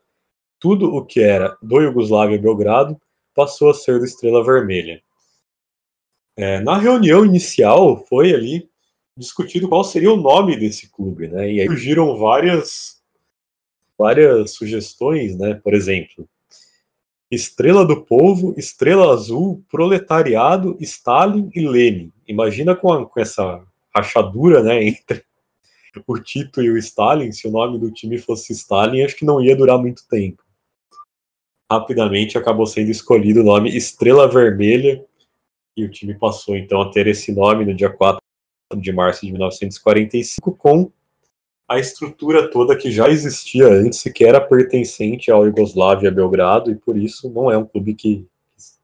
tudo o que era do Iugoslávia Belgrado passou a ser do Estrela Vermelha. É, na reunião inicial foi ali discutido qual seria o nome desse clube, né? E aí surgiram várias várias sugestões, né? Por exemplo, Estrela do Povo, Estrela Azul, Proletariado, Stalin e Lenin. Imagina com, a, com essa rachadura, né, entre o Tito e o Stalin, se o nome do time fosse Stalin, acho que não ia durar muito tempo. Rapidamente acabou sendo escolhido o nome Estrela Vermelha e o time passou então a ter esse nome no dia 4 de março de 1945 com a estrutura toda que já existia antes e que era pertencente ao Iugoslávia Belgrado e por isso não é um clube que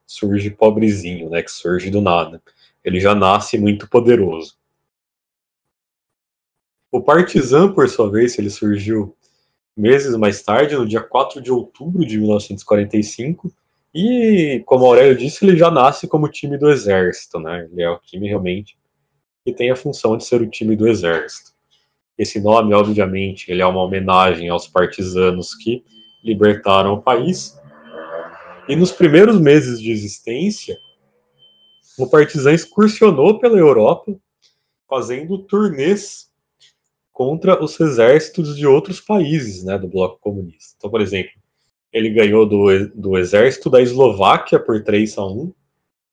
surge pobrezinho, né, que surge do nada. Ele já nasce muito poderoso. O Partizan, por sua vez, ele surgiu meses mais tarde, no dia 4 de outubro de 1945, e, como Aurélio disse, ele já nasce como time do exército, né? Ele é o time realmente que tem a função de ser o time do exército. Esse nome, obviamente, ele é uma homenagem aos partisanos que libertaram o país. E nos primeiros meses de existência, o Partizan excursionou pela Europa, fazendo turnês contra os exércitos de outros países né, do bloco comunista. Então, por exemplo, ele ganhou do, do exército da Eslováquia por 3 a 1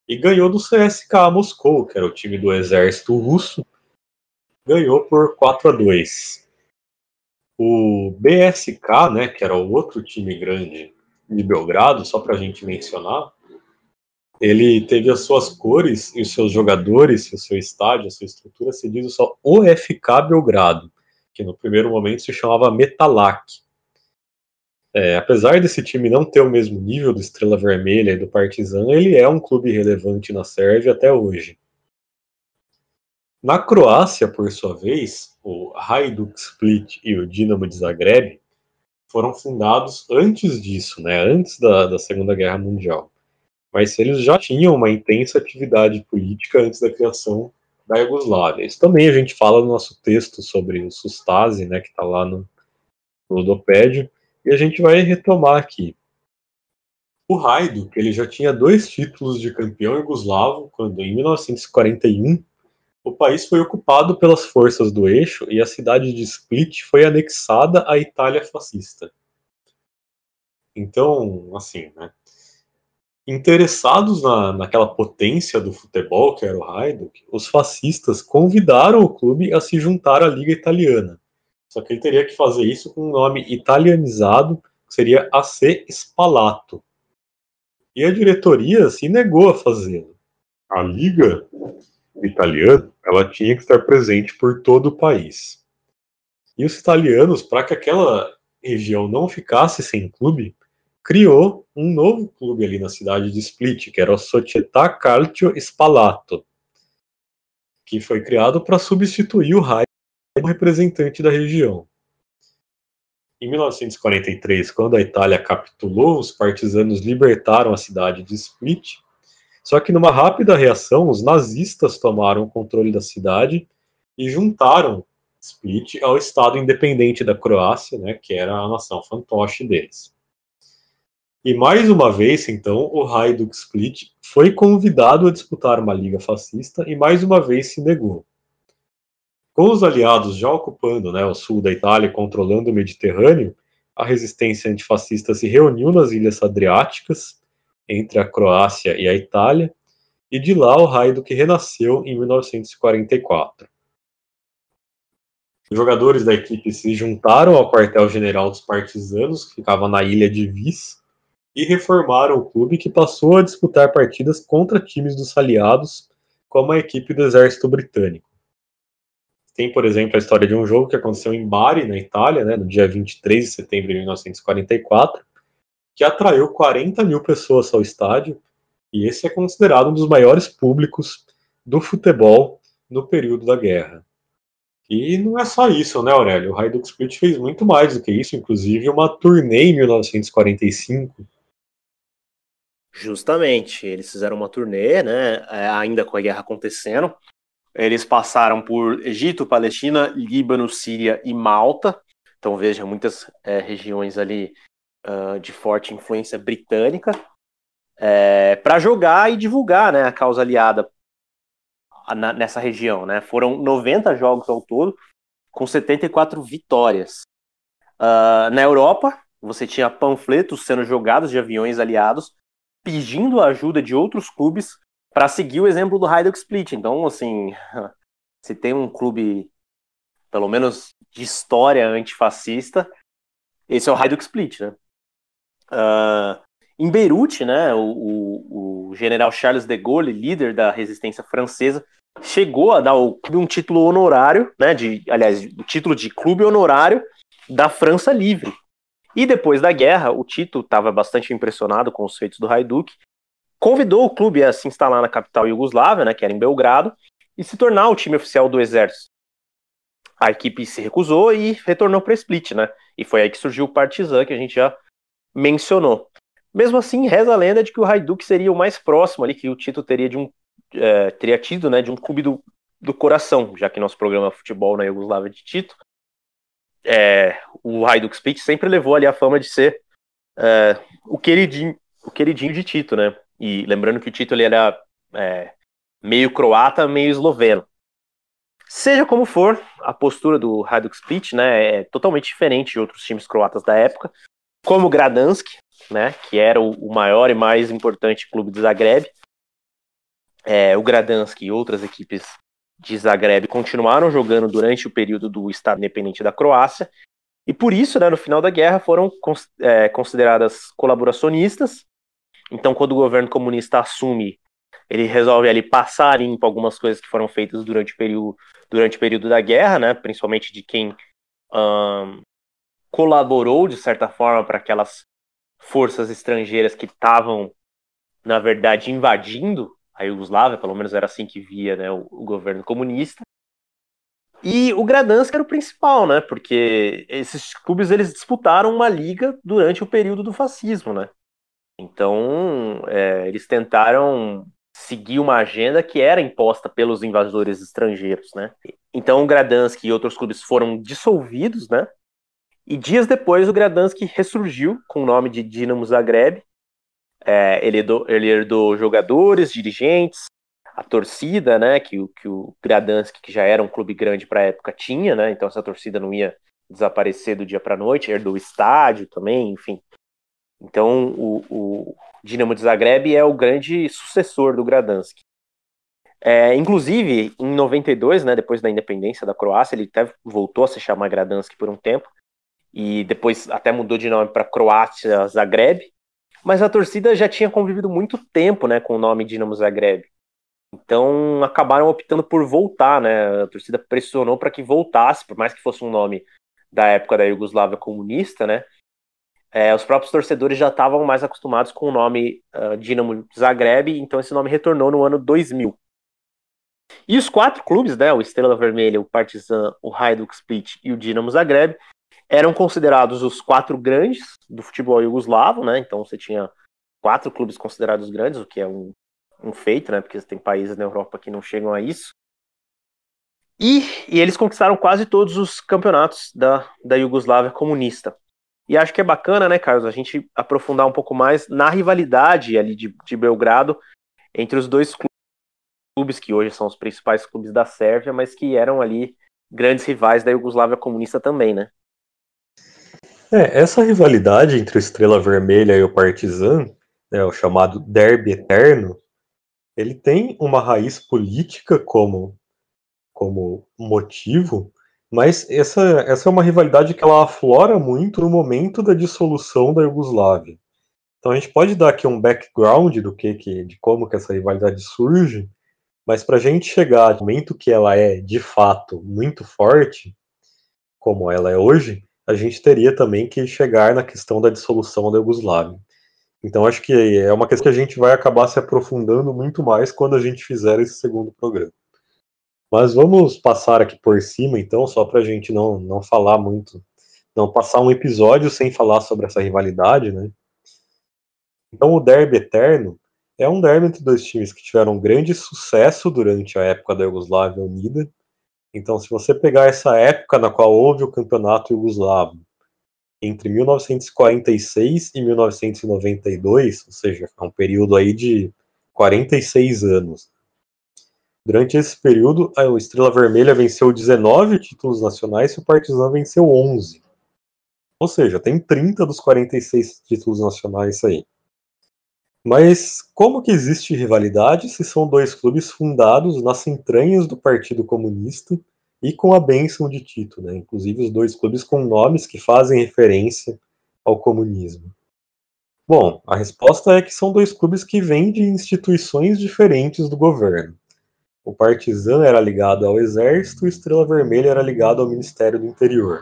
e ganhou do CSK Moscou, que era o time do exército russo, ganhou por 4 a 2. O BSK, né, que era o outro time grande de Belgrado, só para a gente mencionar, ele teve as suas cores e os seus jogadores, o seu estádio, a sua estrutura cedido só OFK Belgrado, que no primeiro momento se chamava Metalak. É, apesar desse time não ter o mesmo nível do Estrela Vermelha e do Partizan, ele é um clube relevante na Sérvia até hoje. Na Croácia, por sua vez, o Hajduk Split e o Dinamo de Zagreb foram fundados antes disso, né, antes da, da Segunda Guerra Mundial. Mas eles já tinham uma intensa atividade política antes da criação da Iugoslávia. Isso também a gente fala no nosso texto sobre o Sustase, né, que está lá no, Ludopédio, e a gente vai retomar aqui. O Hajduk, ele já tinha dois títulos de campeão yugoslavo, quando em 1941 o país foi ocupado pelas forças do eixo e a cidade de Split foi anexada à Itália fascista. Então, assim, né? Interessados na, naquela potência do futebol que era o Hajduk, os fascistas convidaram o clube a se juntar à Liga Italiana. Só que ele teria que fazer isso com um nome italianizado, que seria AC Spalato. E a diretoria se negou a fazê-lo. A Liga Italiana ela tinha que estar presente por todo o país. E os italianos, para que aquela região não ficasse sem clube, criou um novo clube ali na cidade de Split, que era o Società Calcio Spalato, que foi criado para substituir o Rai como representante da região. Em 1943, quando a Itália capitulou, os partisanos libertaram a cidade de Split só que numa rápida reação, os nazistas tomaram o controle da cidade e juntaram Split ao Estado independente da Croácia, né, que era a nação fantoche deles. E mais uma vez, então, o Hajduk Split foi convidado a disputar uma liga fascista e mais uma vez se negou. Com os aliados já ocupando né, o sul da Itália e controlando o Mediterrâneo, a resistência antifascista se reuniu nas Ilhas Adriáticas entre a Croácia e a Itália, e de lá o que renasceu em 1944. Os jogadores da equipe se juntaram ao quartel-general dos partisanos, que ficava na ilha de Vis, e reformaram o clube que passou a disputar partidas contra times dos aliados, como a equipe do exército britânico. Tem, por exemplo, a história de um jogo que aconteceu em Bari, na Itália, né, no dia 23 de setembro de 1944, que atraiu 40 mil pessoas ao estádio, e esse é considerado um dos maiores públicos do futebol no período da guerra. E não é só isso, né, Aurélio? O Hajduk Split fez muito mais do que isso, inclusive uma turnê em 1945. Justamente, eles fizeram uma turnê, né, é, ainda com a guerra acontecendo. Eles passaram por Egito, Palestina, Líbano, Síria e Malta. Então veja, muitas é, regiões ali uh, de forte influência britânica é, para jogar e divulgar né, a causa aliada na, nessa região. Né? Foram 90 jogos ao todo, com 74 vitórias. Uh, na Europa, você tinha panfletos sendo jogados de aviões aliados pedindo a ajuda de outros clubes para seguir o exemplo do Hajduk Split. Então, assim, se tem um clube, pelo menos de história antifascista, esse é o Hajduk Split, né? Uh, em Beirute, né, o, o, o, general Charles de Gaulle, líder da resistência francesa, chegou a dar ao clube um título honorário, né, de, aliás, o título de clube honorário da França Livre. E depois da guerra, o Tito estava bastante impressionado com os feitos do Hajduk, convidou o clube a se instalar na capital iugoslávia, né, que era em Belgrado, e se tornar o time oficial do exército. A equipe se recusou e retornou para Split, né? E foi aí que surgiu o Partizan, que a gente já mencionou. Mesmo assim, reza a lenda de que o Hajduk seria o mais próximo ali que o Tito teria de um é, teria tido, né, de um clube do, do coração, já que nosso programa futebol na Iugoslávia de Tito, é, o Hajduk Split sempre levou ali a fama de ser é, o queridinho, o queridinho de Tito, né? E lembrando que o Tito ele era é, meio croata, meio esloveno. Seja como for, a postura do Hajduk Split, né, é totalmente diferente de outros times croatas da época, como Gradansk, né, que era o, maior e mais importante clube de Zagreb. É, o Gradansk e outras equipes de Zagreb continuaram jogando durante o período do Estado Independente da Croácia, e por isso, né, no final da guerra, foram é, consideradas colaboracionistas. Então, quando o governo comunista assume, ele resolve ali passar limpo algumas coisas que foram feitas durante o período, durante o período da guerra, né, principalmente de quem um, colaborou, de certa forma, para aquelas forças estrangeiras que estavam, na verdade, invadindo a Iugoslávia, pelo menos era assim que via né, o, o governo comunista. E o Gradansk era o principal, né? Porque esses clubes eles disputaram uma liga durante o período do fascismo, né? Então é, eles tentaram seguir uma agenda que era imposta pelos invasores estrangeiros, né? Então o Gradansk e outros clubes foram dissolvidos, né? E dias depois o Gradanski ressurgiu com o nome de Dinamo Zagreb. É, ele, herdou, ele herdou jogadores, dirigentes, a torcida, né, que, que o Gradanski, que já era um clube grande para a época, tinha, né, então essa torcida não ia desaparecer do dia para a noite, herdou o estádio também, enfim. Então o, o Dinamo de Zagreb é o grande sucessor do Gradanski. É, inclusive, em 92, né, depois da independência da Croácia, ele até voltou a se chamar Gradanski por um tempo, e depois até mudou de nome para Croácia Zagreb, mas a torcida já tinha convivido muito tempo né, com o nome Dinamo Zagreb. Então acabaram optando por voltar, né? A torcida pressionou para que voltasse, por mais que fosse um nome da época da Iugoslávia comunista, né? É, os próprios torcedores já estavam mais acostumados com o nome uh, Dinamo Zagreb, então esse nome retornou no ano 2000. E os quatro clubes, né, o Estrela Vermelha, o Partizan, o Hajduk Split e o Dinamo Zagreb, eram considerados os quatro grandes do futebol iugoslavo, né? Então você tinha quatro clubes considerados grandes, o que é um um feito, né? Porque tem países na Europa que não chegam a isso. E, e eles conquistaram quase todos os campeonatos da, da Iugoslávia comunista. E acho que é bacana, né, Carlos, a gente aprofundar um pouco mais na rivalidade ali de, de Belgrado entre os dois clubes que hoje são os principais clubes da Sérvia, mas que eram ali grandes rivais da Iugoslávia comunista também, né? É, essa rivalidade entre o Estrela Vermelha e o Partizan, né, o chamado Derby Eterno, ele tem uma raiz política como, como motivo, mas essa, essa é uma rivalidade que ela aflora muito no momento da dissolução da Iugoslávia. Então a gente pode dar aqui um background do que, que de como que essa rivalidade surge, mas para a gente chegar ao momento que ela é de fato muito forte, como ela é hoje, a gente teria também que chegar na questão da dissolução da Iugoslávia. Então acho que é uma questão que a gente vai acabar se aprofundando muito mais quando a gente fizer esse segundo programa. Mas vamos passar aqui por cima, então, só para a gente não, não falar muito, não passar um episódio sem falar sobre essa rivalidade, né? Então, o Derby Eterno é um derby entre dois times que tiveram grande sucesso durante a época da Iugoslávia Unida. Então, se você pegar essa época na qual houve o campeonato iugoslavo entre 1946 e 1992, ou seja, é um período aí de 46 anos. Durante esse período, a Estrela Vermelha venceu 19 títulos nacionais e o Partizan venceu 11. Ou seja, tem 30 dos 46 títulos nacionais aí. Mas como que existe rivalidade se são dois clubes fundados nas entranhas do Partido Comunista e com a bênção de Tito, né? inclusive os dois clubes com nomes que fazem referência ao comunismo. Bom, a resposta é que são dois clubes que vêm de instituições diferentes do governo. O Partizan era ligado ao Exército e o Estrela Vermelha era ligado ao Ministério do Interior.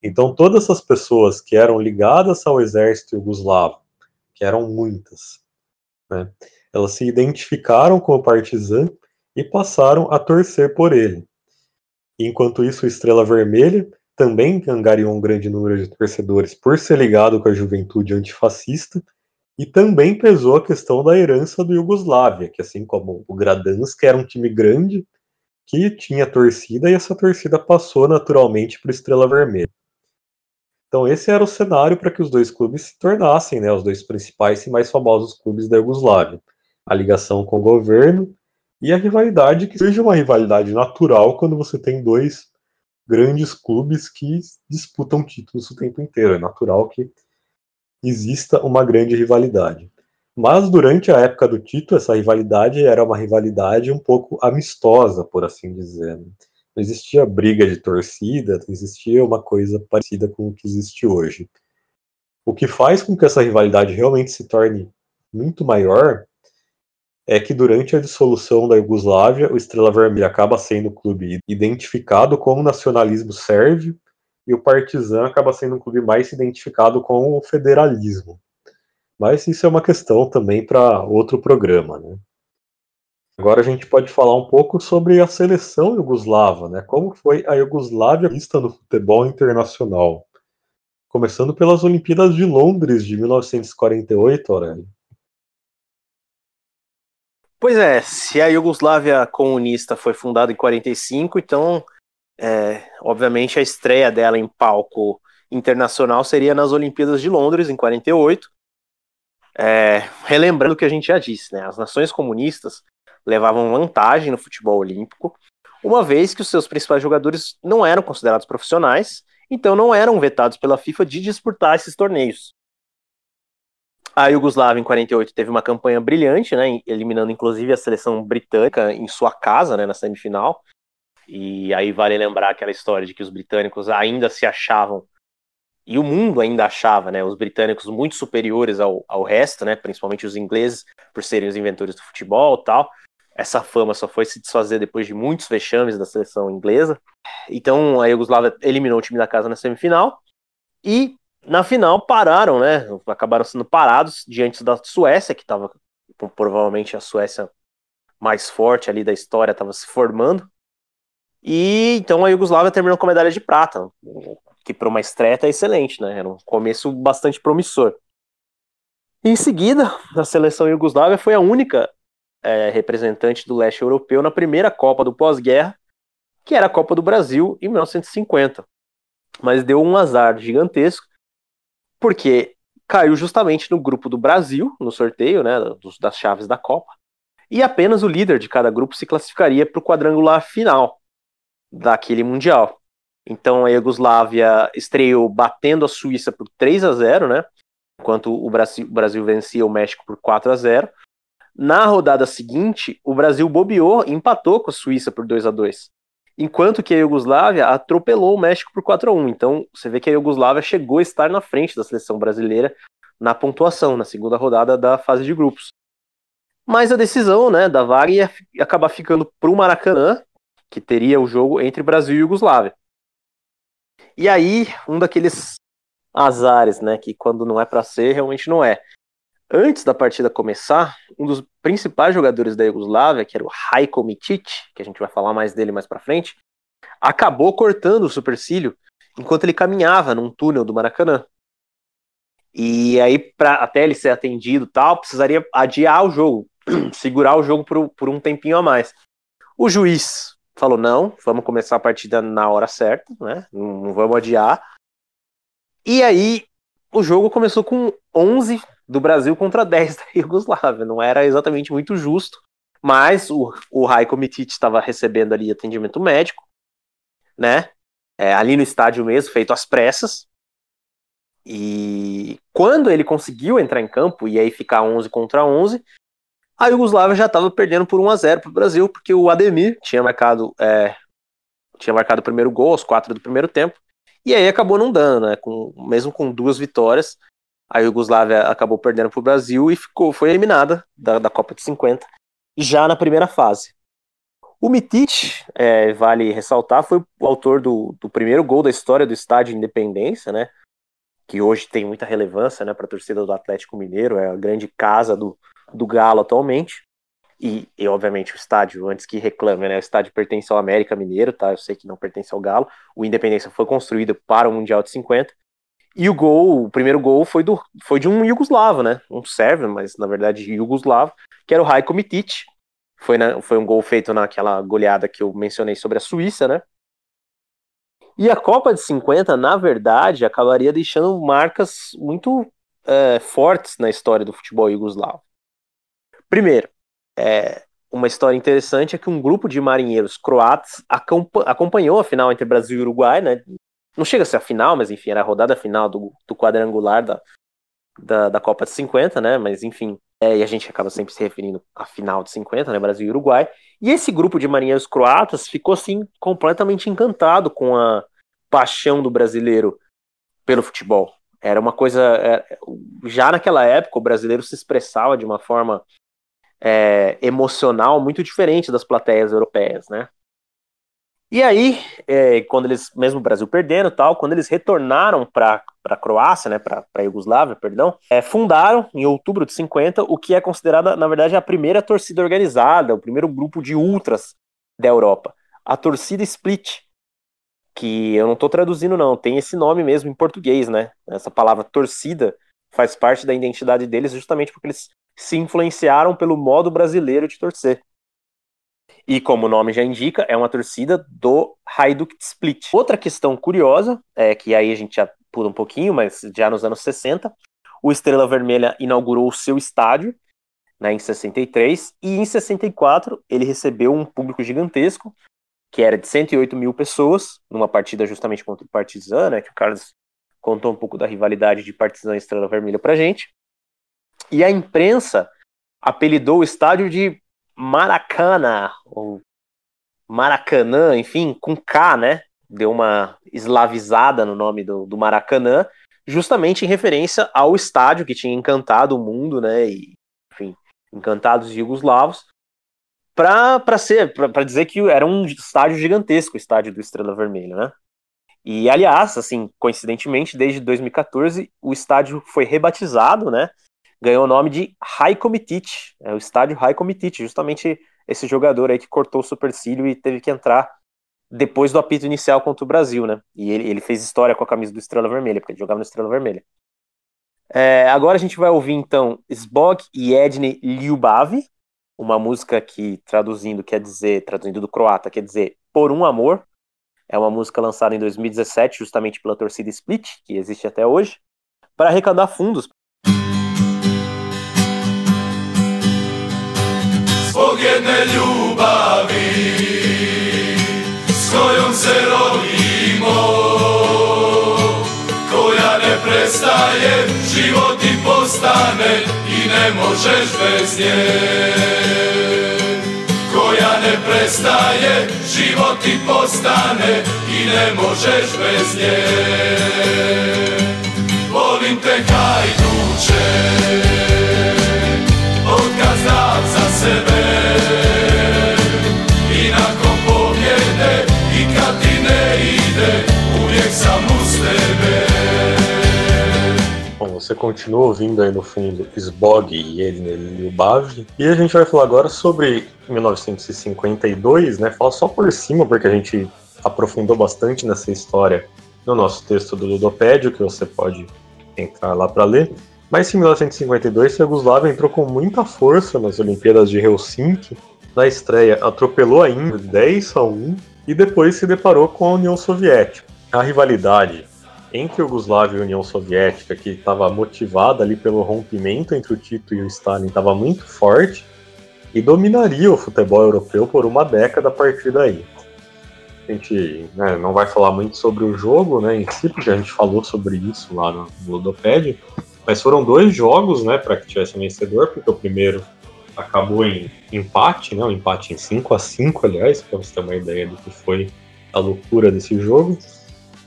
Então, todas essas pessoas que eram ligadas ao Exército Yugoslavo, que eram muitas, né, elas se identificaram com o Partizan e passaram a torcer por ele. Enquanto isso, o Estrela Vermelha também angariou um grande número de torcedores por ser ligado com a juventude antifascista e também pesou a questão da herança do Iugoslávia, que assim como o Gradansk era um time grande que tinha torcida e essa torcida passou naturalmente para o Estrela Vermelha. Então esse era o cenário para que os dois clubes se tornassem né, os dois principais e mais famosos clubes da Iugoslávia. A ligação com o governo e a rivalidade, que seja uma rivalidade natural quando você tem dois grandes clubes que disputam títulos o tempo inteiro. É natural que exista uma grande rivalidade. Mas durante a época do Tito, essa rivalidade era uma rivalidade um pouco amistosa, por assim dizer. Não existia briga de torcida, não existia uma coisa parecida com o que existe hoje. O que faz com que essa rivalidade realmente se torne muito maior é que durante a dissolução da Iugoslávia, o Estrela Vermelha acaba sendo um clube identificado com o nacionalismo sérvio e o Partizan acaba sendo um clube mais identificado com o federalismo. Mas isso é uma questão também para outro programa, né? Agora a gente pode falar um pouco sobre a seleção iugoslava, né? Como foi a Iugoslávia vista no futebol internacional? Começando pelas Olimpíadas de Londres de 1948, Aurélio. Pois é, se a Iugoslávia comunista foi fundada em 45, então É, obviamente a estreia dela em palco internacional seria nas Olimpíadas de Londres, em 48. É, relembrando o que a gente já disse, né? As nações comunistas levavam vantagem no futebol olímpico, uma vez que os seus principais jogadores não eram considerados profissionais, então não eram vetados pela FIFA de disputar esses torneios. A Iugoslávia, em 48, teve uma campanha brilhante, né, eliminando inclusive a seleção britânica em sua casa, né, na semifinal. E aí vale lembrar aquela história de que os britânicos ainda se achavam, e o mundo ainda achava, né, os britânicos muito superiores ao, ao resto, né, principalmente os ingleses, por serem os inventores do futebol tal. Essa fama só foi se desfazer depois de muitos vexames da seleção inglesa. Então a Iugoslávia eliminou o time da casa na semifinal. E na final pararam, né? Acabaram sendo parados diante da Suécia, que estava provavelmente a Suécia mais forte ali da história, estava se formando. E então a Iugoslávia terminou com a medalha de prata, que para uma estreia é excelente, né? Era um começo bastante promissor. Em seguida, a seleção iugoslávia foi a única é, representante do leste europeu na primeira Copa do pós-guerra, que era a Copa do Brasil em 1950. Mas deu um azar gigantesco, porque caiu justamente no grupo do Brasil, no sorteio né, dos, das chaves da Copa, e apenas o líder de cada grupo se classificaria para o quadrangular final daquele Mundial. Então a Iugoslávia estreou batendo a Suíça por 3 a 0 né? Enquanto o Brasil, o Brasil vencia o México por 4 a 0 Na rodada seguinte, o Brasil bobeou e empatou com a Suíça por 2 a 2 enquanto que a Iugoslávia atropelou o México por 4 a 1 Então, você vê que a Iugoslávia chegou a estar na frente da seleção brasileira na pontuação, na segunda rodada da fase de grupos. Mas a decisão né, da vaga ia acabar ficando para o Maracanã, que teria o jogo entre Brasil e Iugoslávia. E aí, um daqueles azares, né, que quando não é para ser, realmente não é. Antes da partida começar, um dos principais jogadores da Iugoslávia, que era o Rajko Mitic, que a gente vai falar mais dele mais para frente, acabou cortando o supercílio enquanto ele caminhava num túnel do Maracanã. E aí, pra, até ele ser atendido tal, precisaria adiar o jogo, segurar o jogo por, por um tempinho a mais. O juiz falou: não, vamos começar a partida na hora certa, né? Não, não vamos adiar. E aí, o jogo começou com 11 do Brasil contra 10 da Iugoslávia. Não era exatamente muito justo, mas o, o Raiko Mitic estava recebendo ali atendimento médico, né? É, ali no estádio mesmo, feito às pressas. E quando ele conseguiu entrar em campo e aí ficar 11 contra 11, a Iugoslávia já estava perdendo por 1 a 0 para o Brasil, porque o Ademir tinha marcado é, tinha marcado o primeiro gol aos quatro do primeiro tempo, e aí acabou não dando, né? Com, mesmo com duas vitórias, a Iugoslávia acabou perdendo para o Brasil e ficou, foi eliminada da, da Copa de 50 já na primeira fase. O Mitic, é, vale ressaltar, foi o autor do, do, primeiro gol da história do Estádio Independência, né? Que hoje tem muita relevância né, para a torcida do Atlético Mineiro, é a grande casa do, do Galo atualmente. E, e, obviamente, o estádio, antes que reclame, né? O estádio pertence ao América Mineiro, tá? Eu sei que não pertence ao Galo. O Independência foi construído para o Mundial de 50. E o gol, o primeiro gol foi, do, foi de um Yugoslavo, né? Um sérvio, mas na verdade Yugoslavo, que era o Rajko Mitic. Foi, na, foi um gol feito naquela goleada que eu mencionei sobre a Suíça, né? E a Copa de 50, na verdade, acabaria deixando marcas muito é, fortes na história do futebol iugoslavo. Primeiro, é, uma história interessante é que um grupo de marinheiros croatas acompanhou a final entre Brasil e Uruguai, né, não chega a ser a final, mas enfim, era a rodada final do, do quadrangular da, da, da, Copa de 50, né? Mas enfim, é, e a gente acaba sempre se referindo à final de 50, né? Brasil e Uruguai. E esse grupo de marinheiros croatas ficou assim completamente encantado com a paixão do brasileiro pelo futebol. Era uma coisa. É, já naquela época, o brasileiro se expressava de uma forma é, emocional muito diferente das plateias europeias, né? E aí, é, quando eles, mesmo o Brasil perdendo tal, quando eles retornaram para a Croácia, né, para a Iugoslávia, perdão, é, fundaram em outubro de 50 o que é considerada, na verdade, a primeira torcida organizada, o primeiro grupo de ultras da Europa, a torcida Split, que eu não estou traduzindo não, tem esse nome mesmo em português, né? Essa palavra torcida faz parte da identidade deles justamente porque eles se influenciaram pelo modo brasileiro de torcer. E como o nome já indica, é uma torcida do Hajduk Split. Outra questão curiosa, é que aí a gente já pula um pouquinho, mas já nos anos 60, o Estrela Vermelha inaugurou o seu estádio, né, em 63, e em 64 ele recebeu um público gigantesco, que era de 108 mil pessoas, numa partida justamente contra o Partizan, né, que o Carlos contou um pouco da rivalidade de Partizan e Estrela Vermelha pra gente. E a imprensa apelidou o estádio de Maracana, ou Maracanã, enfim, com K, né? Deu uma eslavizada no nome do, do Maracanã, justamente em referência ao estádio que tinha encantado o mundo, né? E, enfim, encantado os jugoslavos, para ser, para dizer que era um estádio gigantesco, o estádio do Estrela Vermelha, né? E aliás, assim, coincidentemente, desde 2014 o estádio foi rebatizado, né? Ganhou o nome de Rajko Mitic, é o estádio Rajko Mitic, justamente esse jogador aí que cortou o supercílio e teve que entrar depois do apito inicial contra o Brasil, né? E ele, ele fez história com a camisa do Estrela Vermelha, porque ele jogava no Estrela Vermelha. É, agora a gente vai ouvir então Sbog e Edne Ljubavi, uma música que traduzindo quer dizer, traduzindo do croata, quer dizer Por um Amor. É uma música lançada em 2017 justamente pela torcida Split, que existe até hoje, para arrecadar fundos. Jedne ljubavi s kojom se rodimo koja ne prestaje život ti postane i ne možeš bez nje. Koja ne prestaje život ti postane i ne možeš bez nje. Volim te hajduče você continua ouvindo aí no fundo Sbog e Edner Ljubav. E a gente vai falar agora sobre 1952, né? Fala só por cima, porque a gente aprofundou bastante nessa história no nosso texto do Ludopédio, que você pode entrar lá para ler. Mas em 1952, a Yugoslávia entrou com muita força nas Olimpíadas de Helsinki. Na estreia, atropelou a Índia 10 a 1 e depois se deparou com a União Soviética. A rivalidade entre Yugoslávia e a União Soviética, que estava motivada ali pelo rompimento entre o Tito e o Stalin, estava muito forte e dominaria o futebol europeu por uma década a partir daí. A gente né, não vai falar muito sobre o jogo né, em si, porque a gente falou sobre isso lá no, Ludopédio, mas foram dois jogos né, para que tivesse vencedor, porque o primeiro acabou em empate, né, um empate em 5 a 5 aliás, para você ter uma ideia do que foi a loucura desse jogo.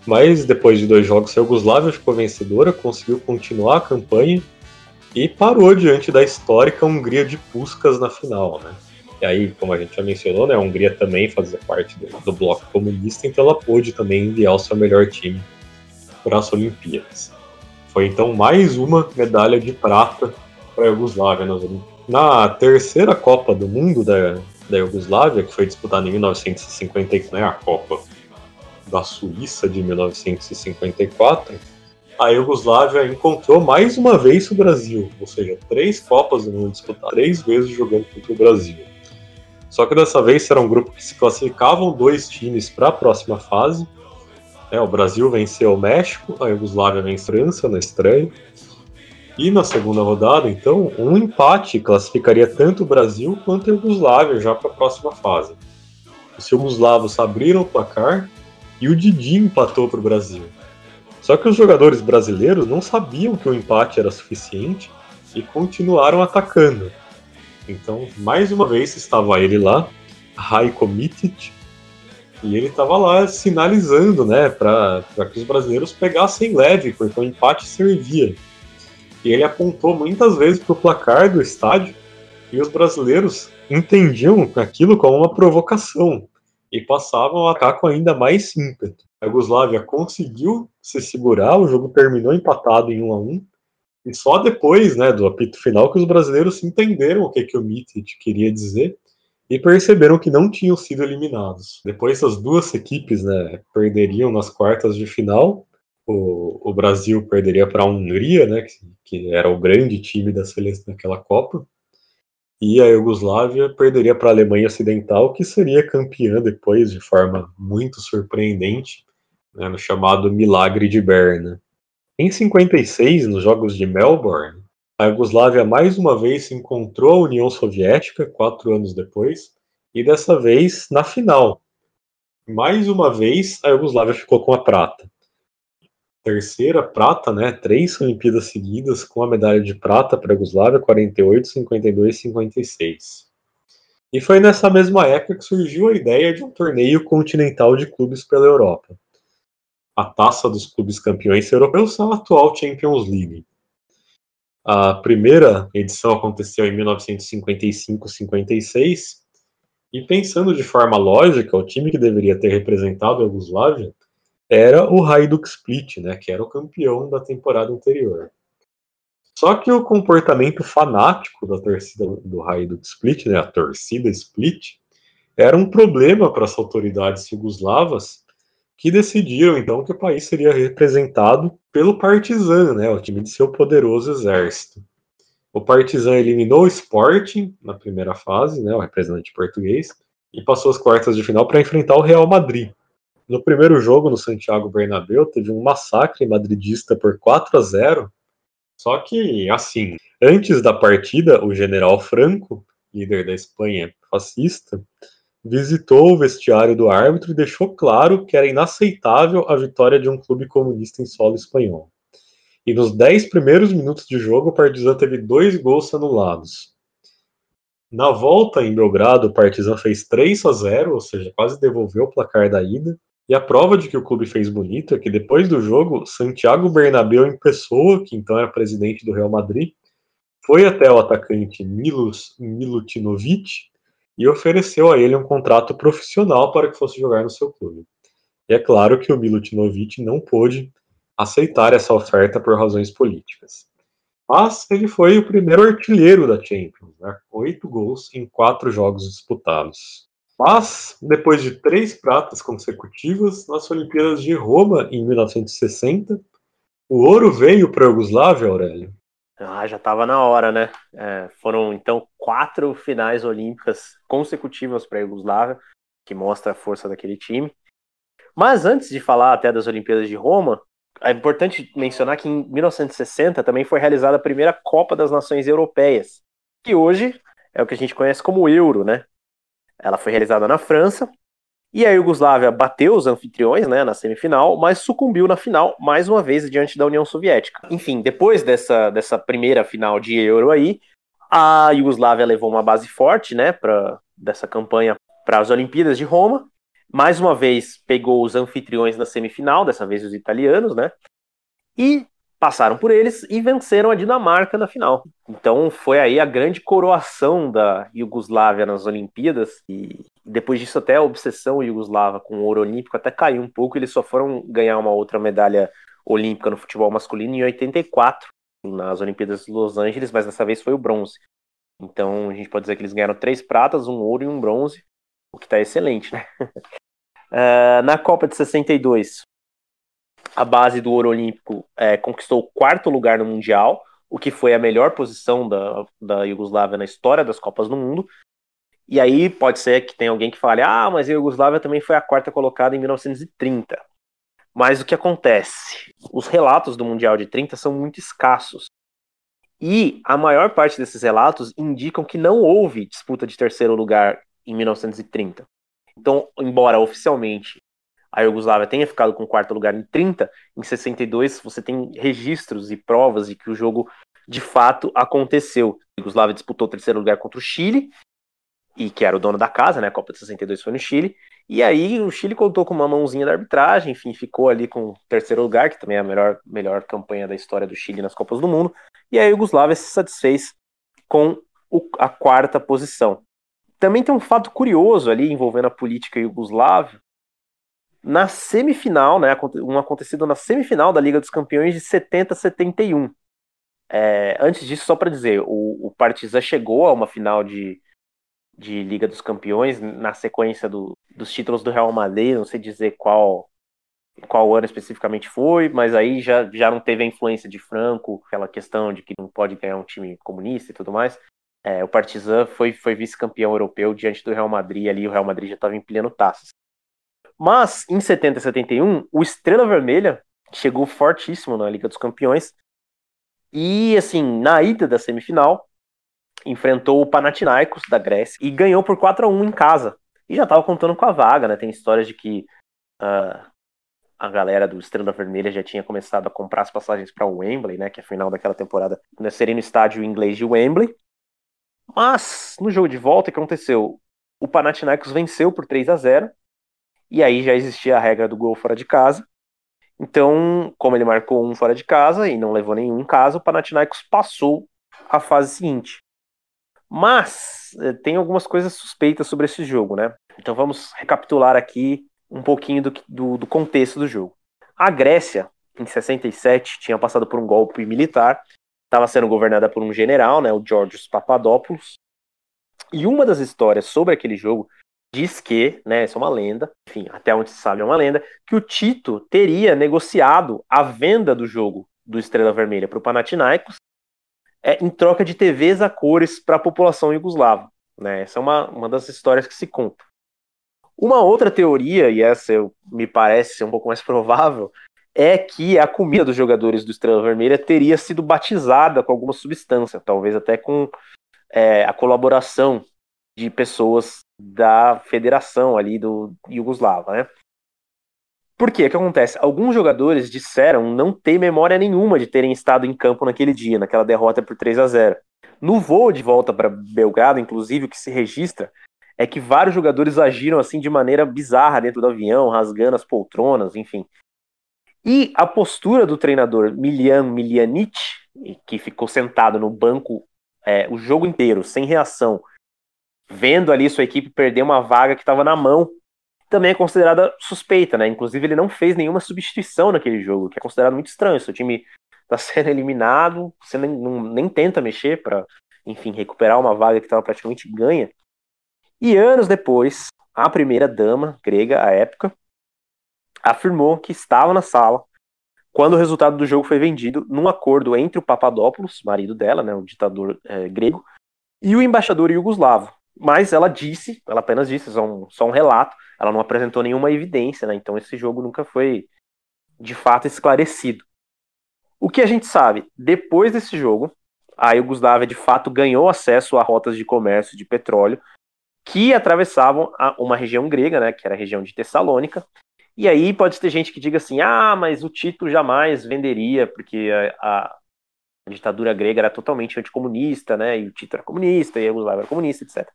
Mas depois de dois jogos, a Yugoslávia ficou vencedora, conseguiu continuar a campanha e parou diante da histórica Hungria de Puskas na final, né? E aí, como a gente já mencionou, né, a Hungria também fazia parte do, do bloco comunista, então ela pôde também enviar o seu melhor time para as Olimpíadas. Foi então mais uma medalha de prata para a Iugoslávia nas Olimpíadas. Na terceira Copa do Mundo da, da Iugoslávia, que foi disputada em 1954, né, a Copa da Suíça de 1954, a Iugoslávia encontrou mais uma vez o Brasil, ou seja, três Copas do Mundo disputadas, três vezes jogando contra o Brasil. Só que dessa vez era um grupo que se classificavam dois times para a próxima fase. É, o Brasil venceu o México, a Iugoslávia venceu a França na estreia. E na segunda rodada, então, um empate classificaria tanto o Brasil quanto a Iugoslávia já para a próxima fase. Os jugoslavos abriram o placar e o Didi empatou para o Brasil. Só que os jogadores brasileiros não sabiam que o empate era suficiente e continuaram atacando. Então, mais uma vez estava ele lá, Raiko Mitic, e ele estava lá sinalizando, né, para que os brasileiros pegassem leve, porque o empate servia. E ele apontou muitas vezes para o placar do estádio e os brasileiros entendiam aquilo como uma provocação e passavam a atacar com ainda mais ímpeto. A Yugoslávia conseguiu se segurar, o jogo terminou empatado em 1 a 1 e só depois, né, do apito final que os brasileiros entenderam o que, que o Mitic queria dizer e perceberam que não tinham sido eliminados. Depois as duas equipes, né, perderiam nas quartas de final. O, o Brasil perderia para a Hungria, né, que, que, era o grande time da seleção daquela Copa. e a Iugoslávia perderia para a Alemanha Ocidental, que seria campeã depois de forma muito surpreendente, né, no chamado Milagre de Berna. Em 56, nos Jogos de Melbourne, a Iugoslávia mais uma vez se encontrou a União Soviética, quatro anos depois, e dessa vez na final. Mais uma vez, a Iugoslávia ficou com a prata. Terceira prata, né? Três Olimpíadas seguidas com a medalha de prata para a Iugoslávia, 48, 52 e 56. E foi nessa mesma época que surgiu a ideia de um torneio continental de clubes pela Europa. A taça dos clubes campeões europeus é a atual Champions League. A primeira edição aconteceu em 1955-56, e pensando de forma lógica, o time que deveria ter representado a Yugoslávia era o Hajduk Split, né, que era o campeão da temporada anterior. Só que o comportamento fanático da torcida do Hajduk Split, né, a torcida Split, era um problema para as autoridades jugoslavas que decidiram então que o país seria representado pelo Partizan, né, o time de seu poderoso exército. O Partizan eliminou o Sporting na primeira fase, né, o representante português, e passou as quartas de final para enfrentar o Real Madrid. No primeiro jogo no Santiago Bernabéu teve um massacre madridista por 4 a 0. Só que assim, antes da partida, o general Franco, líder da Espanha fascista, visitou o vestiário do árbitro e deixou claro que era inaceitável a vitória de um clube comunista em solo espanhol. E nos 10 primeiros minutos de jogo, o Partizan teve dois gols anulados. Na volta em Belgrado, o Partizan fez 3 a 0, ou seja, quase devolveu o placar da ida. E a prova de que o clube fez bonito é que depois do jogo, Santiago Bernabéu em pessoa, que então era presidente do Real Madrid, foi até o atacante Milos Milutinovic e ofereceu a ele um contrato profissional para que fosse jogar no seu clube. E é claro que o Milutinovic não pôde aceitar essa oferta por razões políticas. Mas ele foi o primeiro artilheiro da Champions, né? oito gols em quatro jogos disputados. Mas, depois de três pratas consecutivas, nas Olimpíadas de Roma, em 1960, o ouro veio para a Yugoslávia, Aurélio. Ah, já estava na hora, né? É, foram, então, quatro finais olímpicas consecutivas para a Yugoslávia, que mostra a força daquele time. Mas antes de falar até das Olimpíadas de Roma, é importante mencionar que em 1960 também foi realizada a primeira Copa das Nações Europeias, que hoje é o que a gente conhece como Euro, né? Ela foi realizada na França e a Iugoslávia bateu os anfitriões, né, na semifinal, mas sucumbiu na final mais uma vez diante da União Soviética. Enfim, depois dessa, dessa primeira final de Euro aí, a Iugoslávia levou uma base forte, né, para dessa campanha para as Olimpíadas de Roma mais uma vez pegou os anfitriões na semifinal, dessa vez os italianos, né? E passaram por eles e venceram a Dinamarca na final. Então foi aí a grande coroação da Iugoslávia nas Olimpíadas e depois disso até a obsessão iugoslava com o ouro olímpico até caiu um pouco, eles só foram ganhar uma outra medalha olímpica no futebol masculino em 84 nas Olimpíadas de Los Angeles, mas dessa vez foi o bronze. Então a gente pode dizer que eles ganharam três pratas, um ouro e um bronze o que está excelente, né? uh, na Copa de 62, a base do ouro olímpico é, conquistou o quarto lugar no Mundial, o que foi a melhor posição da, da Iugoslávia na história das Copas do Mundo. E aí pode ser que tenha alguém que fale, ah, mas a Iugoslávia também foi a quarta colocada em 1930. Mas o que acontece? Os relatos do Mundial de 30 são muito escassos. E a maior parte desses relatos indicam que não houve disputa de terceiro lugar em 1930. Então, embora oficialmente a Iugoslávia tenha ficado com quarto lugar em 30, em 62 você tem registros e provas de que o jogo de fato aconteceu. A Iugoslávia disputou terceiro lugar contra o Chile, e que era o dono da casa, né? A Copa de 62 foi no Chile. E aí o Chile contou com uma mãozinha da arbitragem, enfim, ficou ali com o terceiro lugar, que também é a melhor, melhor campanha da história do Chile nas Copas do Mundo. E a Iugoslávia se satisfez com o, a quarta posição. Também tem um fato curioso ali envolvendo a política iugoslava. Na semifinal, né, um acontecido na semifinal da Liga dos Campeões de 70-71. É, antes disso, só para dizer, o, o Partizan chegou a uma final de, de Liga dos Campeões na sequência do, dos títulos do Real Madrid, não sei dizer qual qual ano especificamente foi, mas aí já, já não teve a influência de Franco, aquela questão de que não pode ganhar um time comunista e tudo mais. É, o Partizan foi, foi vice-campeão europeu diante do Real Madrid ali, o Real Madrid já estava empilhando taças. Mas em 70 e 71, o Estrela Vermelha chegou fortíssimo na Liga dos Campeões. E assim, na ida da semifinal, enfrentou o Panathinaikos da Grécia e ganhou por 4 a 1 em casa. E já estava contando com a vaga, né? Tem histórias de que uh, a galera do Estrela Vermelha já tinha começado a comprar as passagens para o Wembley, né? Que é a final daquela temporada né, seria no estádio inglês de Wembley. Mas no jogo de volta, o que aconteceu? O Panathinaikos venceu por 3 a 0 e aí já existia a regra do gol fora de casa. Então, como ele marcou um fora de casa e não levou nenhum em casa, o Panathinaikos passou a fase seguinte. Mas eh, tem algumas coisas suspeitas sobre esse jogo, né? Então vamos recapitular aqui um pouquinho do, do, do contexto do jogo. A Grécia, em 67, tinha passado por um golpe militar, estava sendo governada por um general, né, o Georgios Papadopoulos. E uma das histórias sobre aquele jogo diz que, né, isso é uma lenda, enfim, até onde se sabe é uma lenda, que o Tito teria negociado a venda do jogo do Estrela Vermelha para o Panathinaikos é, em troca de TVs a cores para a população iugoslava. Né? Essa é uma, uma das histórias que se conta. Uma outra teoria, e essa eu, me parece ser um pouco mais provável, é que a comida dos jogadores do Estrela Vermelha teria sido batizada com alguma substância, talvez até com é, a colaboração de pessoas da federação ali do Yugoslava, né? Por quê? O que acontece? Alguns jogadores disseram não ter memória nenhuma de terem estado em campo naquele dia, naquela derrota por 3 a 0. No voo de volta para Belgrado, inclusive, o que se registra é que vários jogadores agiram assim de maneira bizarra dentro do avião, rasgando as poltronas, enfim. E a postura do treinador Miljan Miljanic, que ficou sentado no banco é, o jogo inteiro, sem reação, vendo ali sua equipe perder uma vaga que estava na mão, também é considerada suspeita, né? Inclusive, ele não fez nenhuma substituição naquele jogo, que é considerado muito estranho. Seu time está sendo eliminado, você nem, não, nem tenta mexer para, enfim, recuperar uma vaga que estava praticamente ganha. E anos depois, a primeira dama grega, à época, afirmou que estava na sala quando o resultado do jogo foi vendido num acordo entre o Papadopoulos, marido dela, né, o ditador é, grego, e o embaixador iugoslavo, mas ela disse, ela apenas disse, só um, só um relato, ela não apresentou nenhuma evidência, né? Então esse jogo nunca foi de fato esclarecido. O que a gente sabe, depois desse jogo, a Iugoslávia de fato ganhou acesso a rotas de comércio de petróleo que atravessavam uma região grega, né, que era a região de Tessalônica. E aí pode ter gente que diga assim: ah, mas o Tito jamais venderia, porque a, a ditadura grega era totalmente anticomunista, né? E o Tito era comunista, e a Iugoslávia era comunista, etc.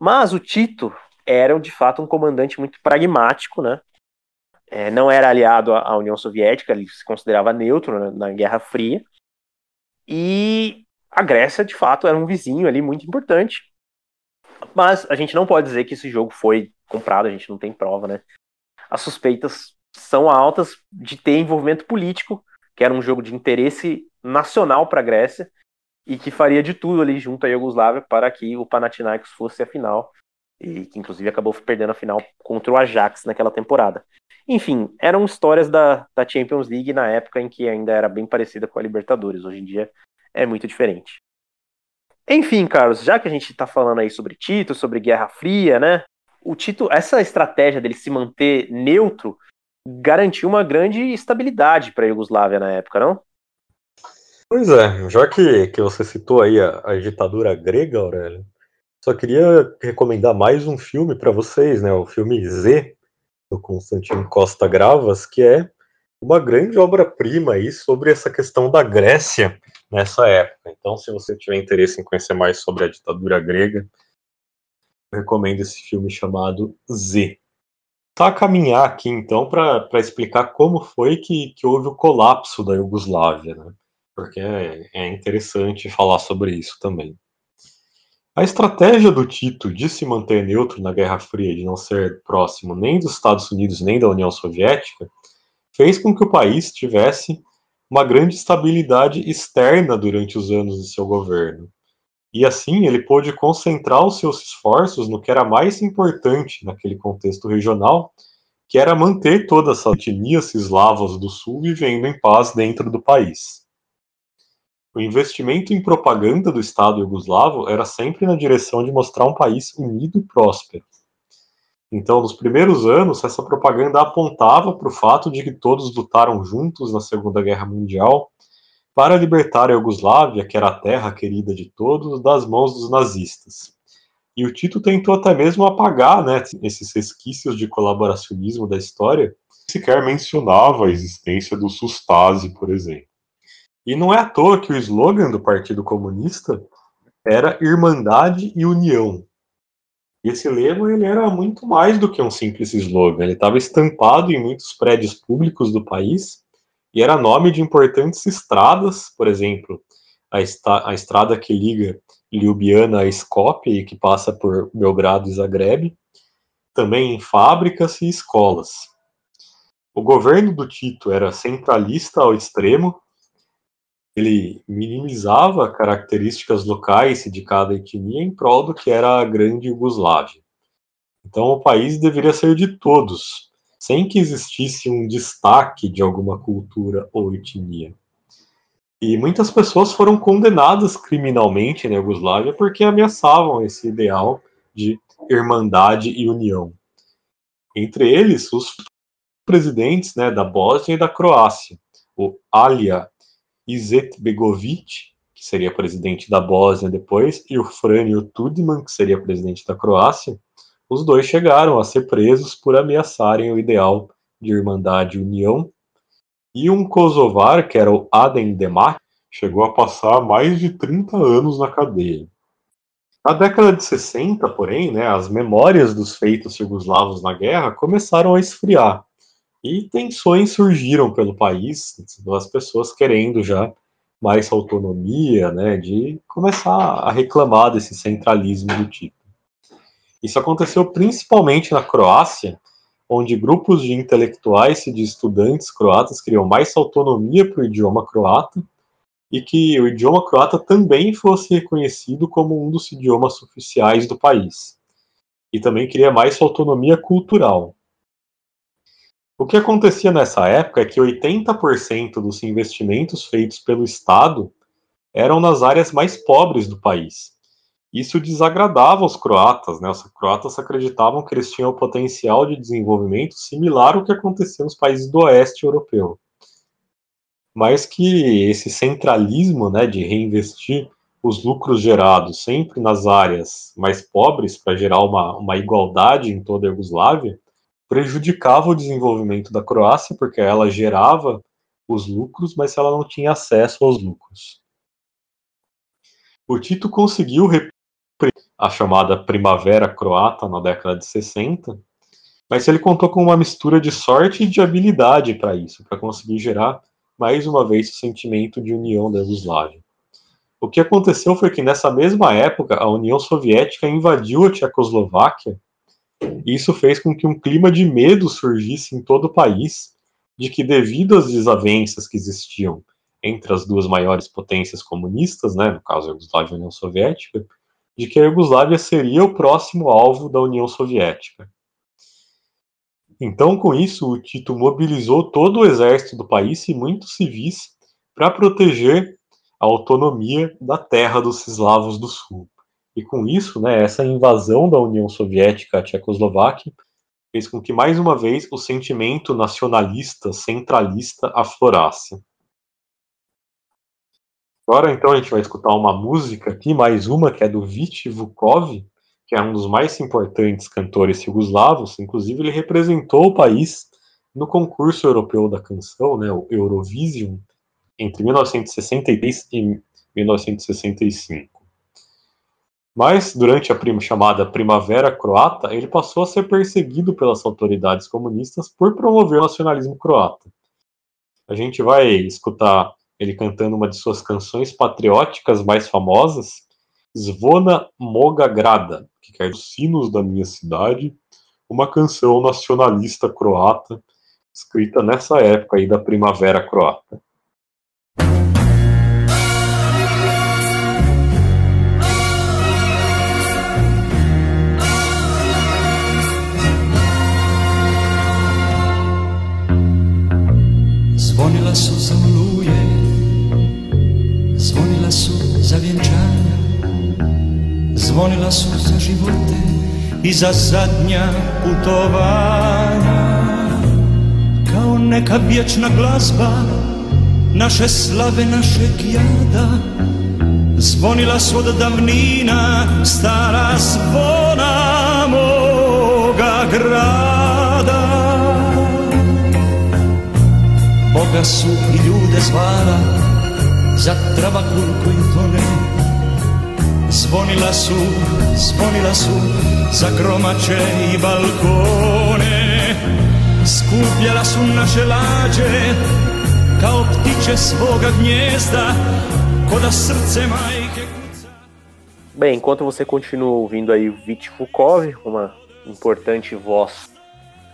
Mas o Tito era, de fato, um comandante muito pragmático, né? É, não era aliado à União Soviética, ele se considerava neutro na, na Guerra Fria. E a Grécia, de fato, era um vizinho ali muito importante. Mas a gente não pode dizer que esse jogo foi comprado, a gente não tem prova, né? As suspeitas são altas de ter envolvimento político, que era um jogo de interesse nacional para a Grécia e que faria de tudo ali junto à Iugoslávia para que o Panathinaikos fosse a final e que inclusive acabou perdendo a final contra o Ajax naquela temporada. Enfim, eram histórias da, da Champions League na época em que ainda era bem parecida com a Libertadores. Hoje em dia é muito diferente. Enfim, Carlos, já que a gente está falando aí sobre Tito, sobre Guerra Fria, né? O Tito, essa estratégia dele se manter neutro garantiu uma grande estabilidade para a Iugoslávia na época, não? Pois é, já que, que você citou aí a, a ditadura grega, Aurélio, só queria recomendar mais um filme para vocês, né? O filme Z, do Constantino Costa Gravas, que é uma grande obra-prima aí sobre essa questão da Grécia nessa época. Então, se você tiver interesse em conhecer mais sobre a ditadura grega, recomendo esse filme chamado Z. Tá a caminhar aqui então para explicar como foi que, que houve o colapso da Iugoslávia, né? Porque é, é interessante falar sobre isso também. A estratégia do Tito de se manter neutro na Guerra Fria, de não ser próximo nem dos Estados Unidos nem da União Soviética, fez com que o país tivesse uma grande estabilidade externa durante os anos de seu governo. E assim ele pôde concentrar os seus esforços no que era mais importante naquele contexto regional, que era manter todas as etnias eslavas do sul vivendo em paz dentro do país. O investimento em propaganda do Estado iugoslavo era sempre na direção de mostrar um país unido e próspero. Então, nos primeiros anos, essa propaganda apontava para o fato de que todos lutaram juntos na Segunda Guerra Mundial para libertar a Iugoslávia, que era a terra querida de todos, das mãos dos nazistas. E o Tito tentou até mesmo apagar né, esses resquícios de colaboracionismo da história, sequer mencionava a existência do Sustase, por exemplo. E não é à toa que o slogan do Partido Comunista era Irmandade e União. E esse lema ele era muito mais do que um simples slogan, ele estava estampado em muitos prédios públicos do país e era nome de importantes estradas, por exemplo, a, esta, a estrada que liga Ljubljana a Skopje e que passa por Belgrado e Zagreb, também em fábricas e escolas. O governo do Tito era centralista ao extremo, ele minimizava características locais de cada etnia em prol do que era a grande Iugoslávia. Então o país deveria ser de todos, sem que existisse um destaque de alguma cultura ou etnia. E muitas pessoas foram condenadas criminalmente na Iugoslávia porque ameaçavam esse ideal de irmandade e união. Entre eles, os presidentes né, da Bósnia e da Croácia, o Alija Izetbegovic, que seria presidente da Bósnia depois, e o Franjo Tudman, que seria presidente da Croácia, os dois chegaram a ser presos por ameaçarem o ideal de irmandade e união. E um kosovar, que era o Adem Demak, chegou a passar mais de 30 anos na cadeia. Na década de 60, porém, né, as memórias dos feitos jugoslavos na guerra começaram a esfriar. E tensões surgiram pelo país, das pessoas querendo já mais autonomia, né, de começar a reclamar desse centralismo do tipo. Isso aconteceu principalmente na Croácia, onde grupos de intelectuais e de estudantes croatas queriam mais autonomia para o idioma croata e que o idioma croata também fosse reconhecido como um dos idiomas oficiais do país. E também queria mais autonomia cultural. O que acontecia nessa época é que 80% dos investimentos feitos pelo Estado eram nas áreas mais pobres do país. Isso desagradava os croatas, né? Os croatas acreditavam que eles tinham o potencial de desenvolvimento similar ao que acontecia nos países do oeste europeu. Mas que esse centralismo, né, de reinvestir os lucros gerados sempre nas áreas mais pobres para gerar uma, uma igualdade em toda a Iugoslávia, prejudicava o desenvolvimento da Croácia, porque ela gerava os lucros, mas ela não tinha acesso aos lucros. O Tito conseguiu a chamada Primavera Croata na década de 60, mas ele contou com uma mistura de sorte e de habilidade para isso, para conseguir gerar mais uma vez o sentimento de união da Yugoslávia. O que aconteceu foi que nessa mesma época a União Soviética invadiu a Tchecoslováquia isso fez com que um clima de medo surgisse em todo o país, de que devido às desavenças que existiam entre as duas maiores potências comunistas, né, no caso a Iugoslávia e a União Soviética, de que a Iugoslávia seria o próximo alvo da União Soviética. Então, com isso, o Tito mobilizou todo o exército do país e muitos civis para proteger a autonomia da terra dos eslavos do sul. E com isso, né, essa invasão da União Soviética à Tchecoslováquia fez com que, mais uma vez, o sentimento nacionalista, centralista aflorasse. Agora, então, a gente vai escutar uma música aqui, mais uma, que é do Vit Vukov, que é um dos mais importantes cantores jugoslavos. Inclusive, ele representou o país no concurso europeu da canção, né, o Eurovision, entre 1963 e 1965. Mas, durante a chamada Primavera Croata, ele passou a ser perseguido pelas autoridades comunistas por promover o nacionalismo croata. A gente vai escutar ele cantando uma de suas canções patrióticas mais famosas, Zvona Moga Grada, que quer os sinos da minha cidade, uma canção nacionalista croata, escrita nessa época aí da Primavera Croata. Životy i za zadnja putovanja. Kao neka vječna glazba naše slave, našeg jada. Zvonila su od davnina stara zvona moga grada. Boga su i ljude zvala za travakul koji tone Zvonila su, zvonila su za gromače i balkone. Skupljala su naše lađe kao ptiće svoga gnjezda Koda srce majke Bem, enquanto você continua ouvindo aí Vit Fukov, uma importante voz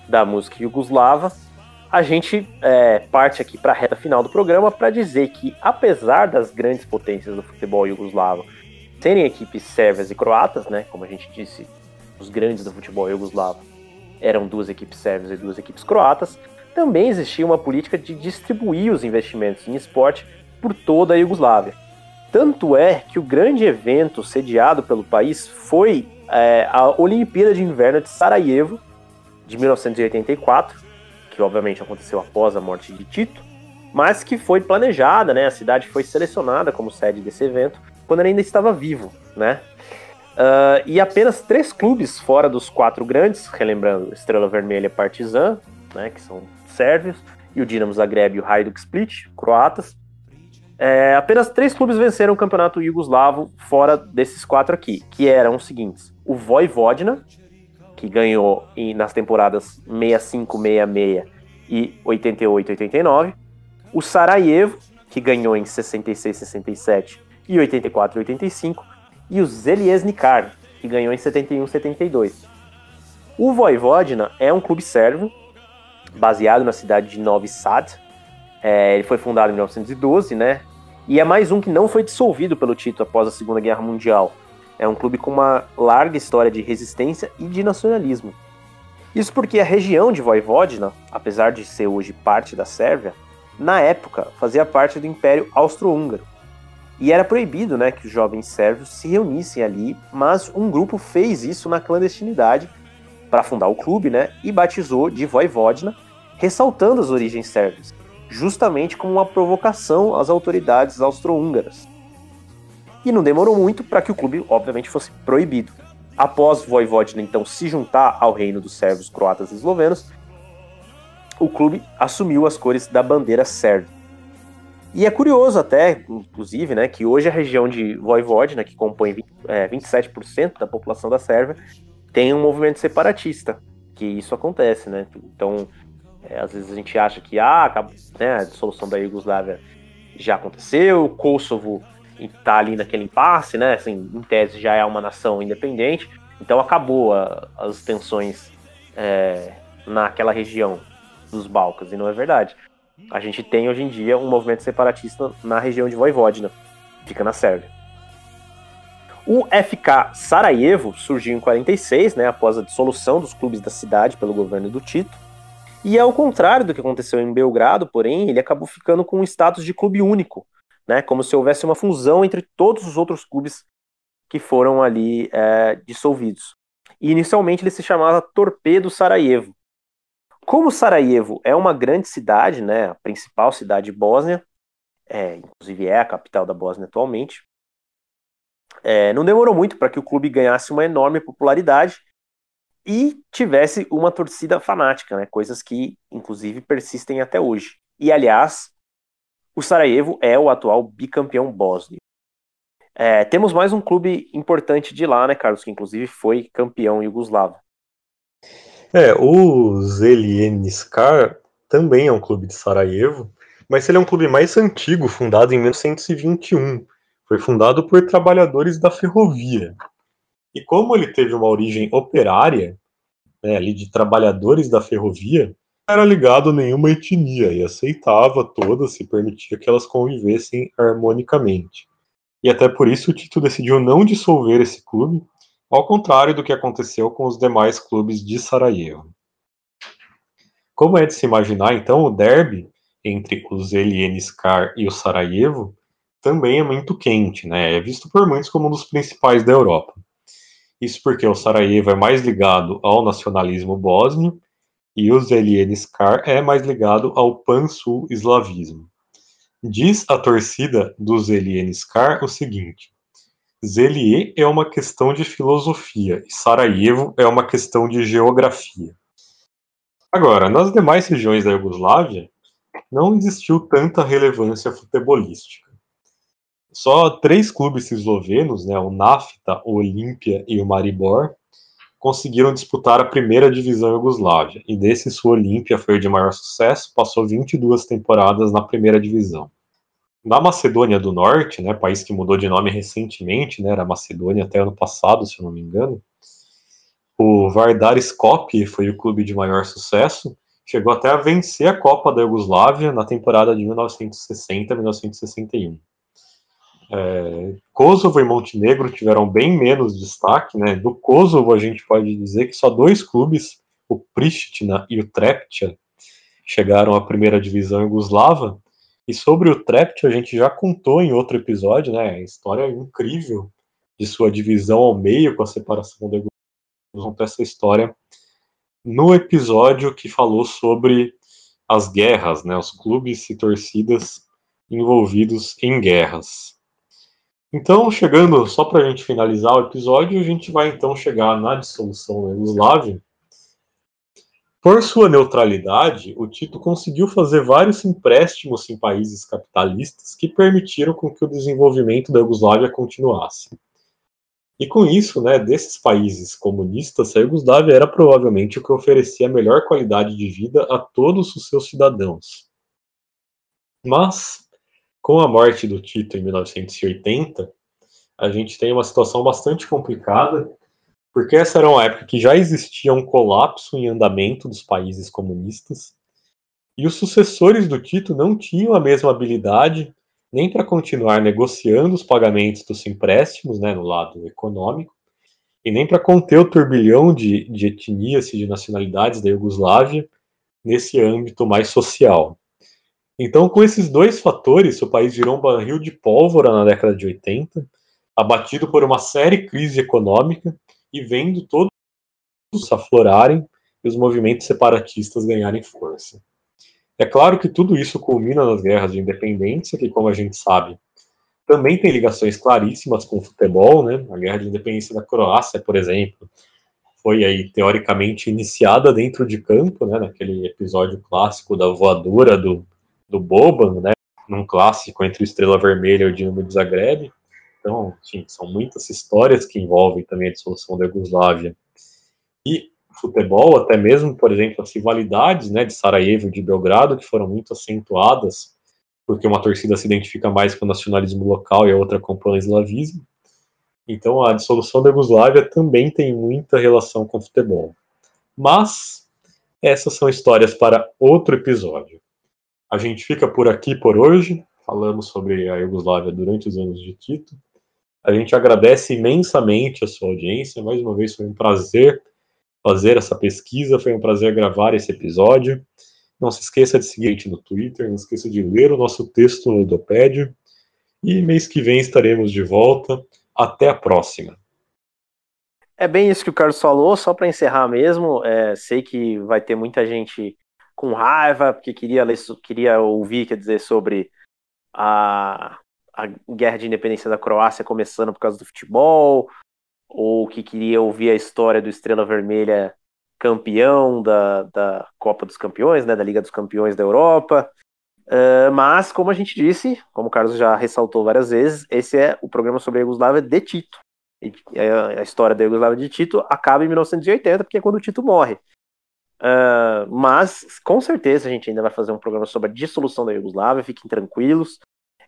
da música jugoslava, a gente é, parte aqui para a reta final do programa para dizer que, apesar das grandes potências do futebol jugoslavo serem equipes sérvias e croatas, né, como a gente disse, os grandes do futebol jugoslavo eram duas equipes sérvias e duas equipes croatas, também existia uma política de distribuir os investimentos em esporte por toda a Iugoslávia. Tanto é que o grande evento sediado pelo país foi é, a Olimpíada de Inverno de Sarajevo, de 1984, que obviamente aconteceu após a morte de Tito, mas que foi planejada, né? A cidade foi selecionada como sede desse evento quando ele ainda estava vivo, né? Uh, e apenas três clubes fora dos quatro grandes, relembrando Estrela Vermelha e Partizan, né, que são sérvios, e o Dinamo Zagreb e o Hajduk Split, croatas. É, apenas três clubes venceram o campeonato iugoslavo fora desses quatro aqui, que eram os seguintes: o Vojvodina, que ganhou em, nas temporadas 65, 66 e 88, 89, o Sarajevo, que ganhou em 66, 67 e 84, 85, e o Zeliesnikar, que ganhou em 71, 72. O Vojvodina é um clube sérvio baseado na cidade de Novi Sad. É, ele foi fundado em 1912, né? E é mais um que não foi dissolvido pelo Tito após a Segunda Guerra Mundial. É um clube com uma larga história de resistência e de nacionalismo. Isso porque a região de Vojvodina, apesar de ser hoje parte da Sérvia, na época fazia parte do Império Austro-Húngaro. E era proibido né, que os jovens sérvios se reunissem ali, mas um grupo fez isso na clandestinidade para fundar o clube né, e batizou de Vojvodina, ressaltando as origens sérvias, justamente como uma provocação às autoridades austro-húngaras. E não demorou muito para que o clube, obviamente, fosse proibido. Após Vojvodina então se juntar ao reino dos sérvios, croatas e eslovenos, o clube assumiu as cores da bandeira sérvia. E é curioso até, inclusive, né, que hoje a região de Vojvodina, que compõe 20, é, 27% da população da Sérvia, tem um movimento separatista, que isso acontece, né? Então, é, às vezes a gente acha que ah, né, a dissolução da Iugoslávia já aconteceu, o Kosovo está ali naquele impasse, né? Assim, em tese já é uma nação independente, então acabou a, as tensões é, naquela região dos Balcãs, e não é verdade. A gente tem hoje em dia um movimento separatista na região de Vojvodina, fica na Sérvia. O FK Sarajevo surgiu em 46, né, após a dissolução dos clubes da cidade pelo governo do Tito, e ao contrário do que aconteceu em Belgrado, porém, ele acabou ficando com um status de clube único, né? Como se houvesse uma fusão entre todos os outros clubes que foram ali é, dissolvidos. E inicialmente ele se chamava Torpedo Sarajevo. Como Sarajevo é uma grande cidade, né, a principal cidade bósnia, é, inclusive é a capital da Bósnia atualmente, é, não demorou muito para que o clube ganhasse uma enorme popularidade e tivesse uma torcida fanática, né? Coisas que, inclusive, persistem até hoje. E, aliás, o Sarajevo é o atual bicampeão bósnio. É, temos mais um clube importante de lá, né, Carlos, que inclusive foi campeão iugoslavo. É, o Zelieniskar também é um clube de Sarajevo, mas ele é um clube mais antigo, fundado em 1921. Foi fundado por trabalhadores da ferrovia. E como ele teve uma origem operária, né, ali de trabalhadores da ferrovia, não era ligado a nenhuma etnia e aceitava todas e permitia que elas convivessem harmonicamente. E até por isso o Tito decidiu não dissolver esse clube, ao contrário do que aconteceu com os demais clubes de Sarajevo. Como é de se imaginar, então, o derby entre o Zelieniskar e o Sarajevo também é muito quente, né? É visto por muitos como um dos principais da Europa. Isso porque o Sarajevo é mais ligado ao nacionalismo bósnio e o Zelienskar é mais ligado ao pan-sul-eslavismo. Diz a torcida do Zelienskar o seguinte: Zelie é uma questão de filosofia e Sarajevo é uma questão de geografia. Agora, nas demais regiões da Iugoslávia, não existiu tanta relevância futebolística. Só três clubes eslovenos, né, o Nafta, o Olímpia e o Maribor, conseguiram disputar a primeira divisão Iugoslávia, e desses o Olímpia foi o de maior sucesso, passou 22 temporadas na primeira divisão. Na Macedônia do Norte, né, país que mudou de nome recentemente, né, era Macedônia até ano passado, se eu não me engano, o Vardar Skopje foi o clube de maior sucesso, chegou até a vencer a Copa da Iugoslávia na temporada de 1960-1961. É, Kosovo e Montenegro tiveram bem menos destaque, né? Do Kosovo a gente pode dizer que só dois clubes, o Pristina e o Trepča, chegaram à primeira divisão iugoslava. E sobre o Trepča a gente já contou em outro episódio, né? A história incrível de sua divisão ao meio com a separação da Iugoslávia. essa história no episódio que falou sobre as guerras, né? Os clubes e torcidas envolvidos em guerras. Então, chegando, só para a gente finalizar o episódio, a gente vai então chegar na dissolução da Yugoslávia. Por sua neutralidade, o Tito conseguiu fazer vários empréstimos em países capitalistas que permitiram com que o desenvolvimento da Iugoslávia continuasse. E com isso, né, desses países comunistas, a Iugoslávia era provavelmente o que oferecia a melhor qualidade de vida a todos os seus cidadãos. Mas com a morte do Tito em 1980, a gente tem uma situação bastante complicada, porque essa era uma época que já existia um colapso em andamento dos países comunistas, e os sucessores do Tito não tinham a mesma habilidade nem para continuar negociando os pagamentos dos empréstimos, né, no lado econômico, e nem para conter o turbilhão de, de etnias e de nacionalidades da Iugoslávia nesse âmbito mais social. Então, com esses dois fatores, o país virou um barril de pólvora na década de 80, abatido por uma séria crise econômica e vendo todos aflorarem e os movimentos separatistas ganharem força. É claro que tudo isso culmina nas guerras de independência, que, como a gente sabe, também tem ligações claríssimas com o futebol, né? A guerra de independência da Croácia, por exemplo, foi aí teoricamente iniciada dentro de campo, né? Naquele episódio clássico da voadora do do Boban, né, num clássico entre o Estrela Vermelha e o Dinamo de Zagreb. Então, enfim, são muitas histórias que envolvem também a dissolução da Iugoslávia. E futebol, até mesmo, por exemplo, as rivalidades né, de Sarajevo e de Belgrado, que foram muito acentuadas, porque uma torcida se identifica mais com o nacionalismo local e a outra com o pan-eslavismo. Então, a dissolução da Iugoslávia também tem muita relação com o futebol. Mas, essas são histórias para outro episódio. A gente fica por aqui por hoje. Falamos sobre a Iugoslávia durante os anos de Tito. A gente agradece imensamente a sua audiência. Mais uma vez foi um prazer fazer essa pesquisa, foi um prazer gravar esse episódio. Não se esqueça de seguir a gente no Twitter, não esqueça de ler o nosso texto no Udopédio. E mês que vem estaremos de volta. Até a próxima. É bem isso que o Carlos falou, só para encerrar mesmo. É, sei que vai ter muita gente com raiva, porque queria, queria ouvir, quer dizer, sobre a, a guerra de independência da Croácia começando por causa do futebol, ou que queria ouvir a história do Estrela Vermelha campeão da, da Copa dos Campeões, né, da Liga dos Campeões da Europa. Uh, mas, como a gente disse, como o Carlos já ressaltou várias vezes, esse é o programa sobre a Yugoslávia de Tito. E a, história da Yugoslávia de Tito acaba em 1980, porque é quando o Tito morre. Uh, mas, com certeza, a gente ainda vai fazer um programa sobre a dissolução da Iugoslávia, fiquem tranquilos.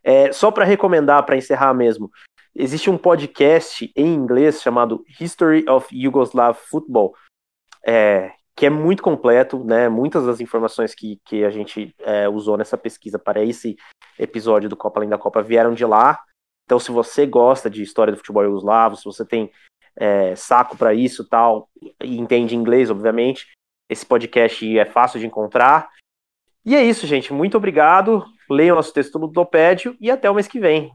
É, só para recomendar, para encerrar mesmo, existe um podcast em inglês chamado History of Yugoslav Football, é, que é muito completo, né? Muitas das informações que, que a gente é, usou nessa pesquisa para esse episódio do Copa Além da Copa vieram de lá. Então, se você gosta de história do futebol iugoslavo, se você tem é, saco para isso tal, e entende inglês, obviamente, esse podcast é fácil de encontrar. E é isso, gente. Muito obrigado. Leiam nosso texto no Dopédio e até o mês que vem.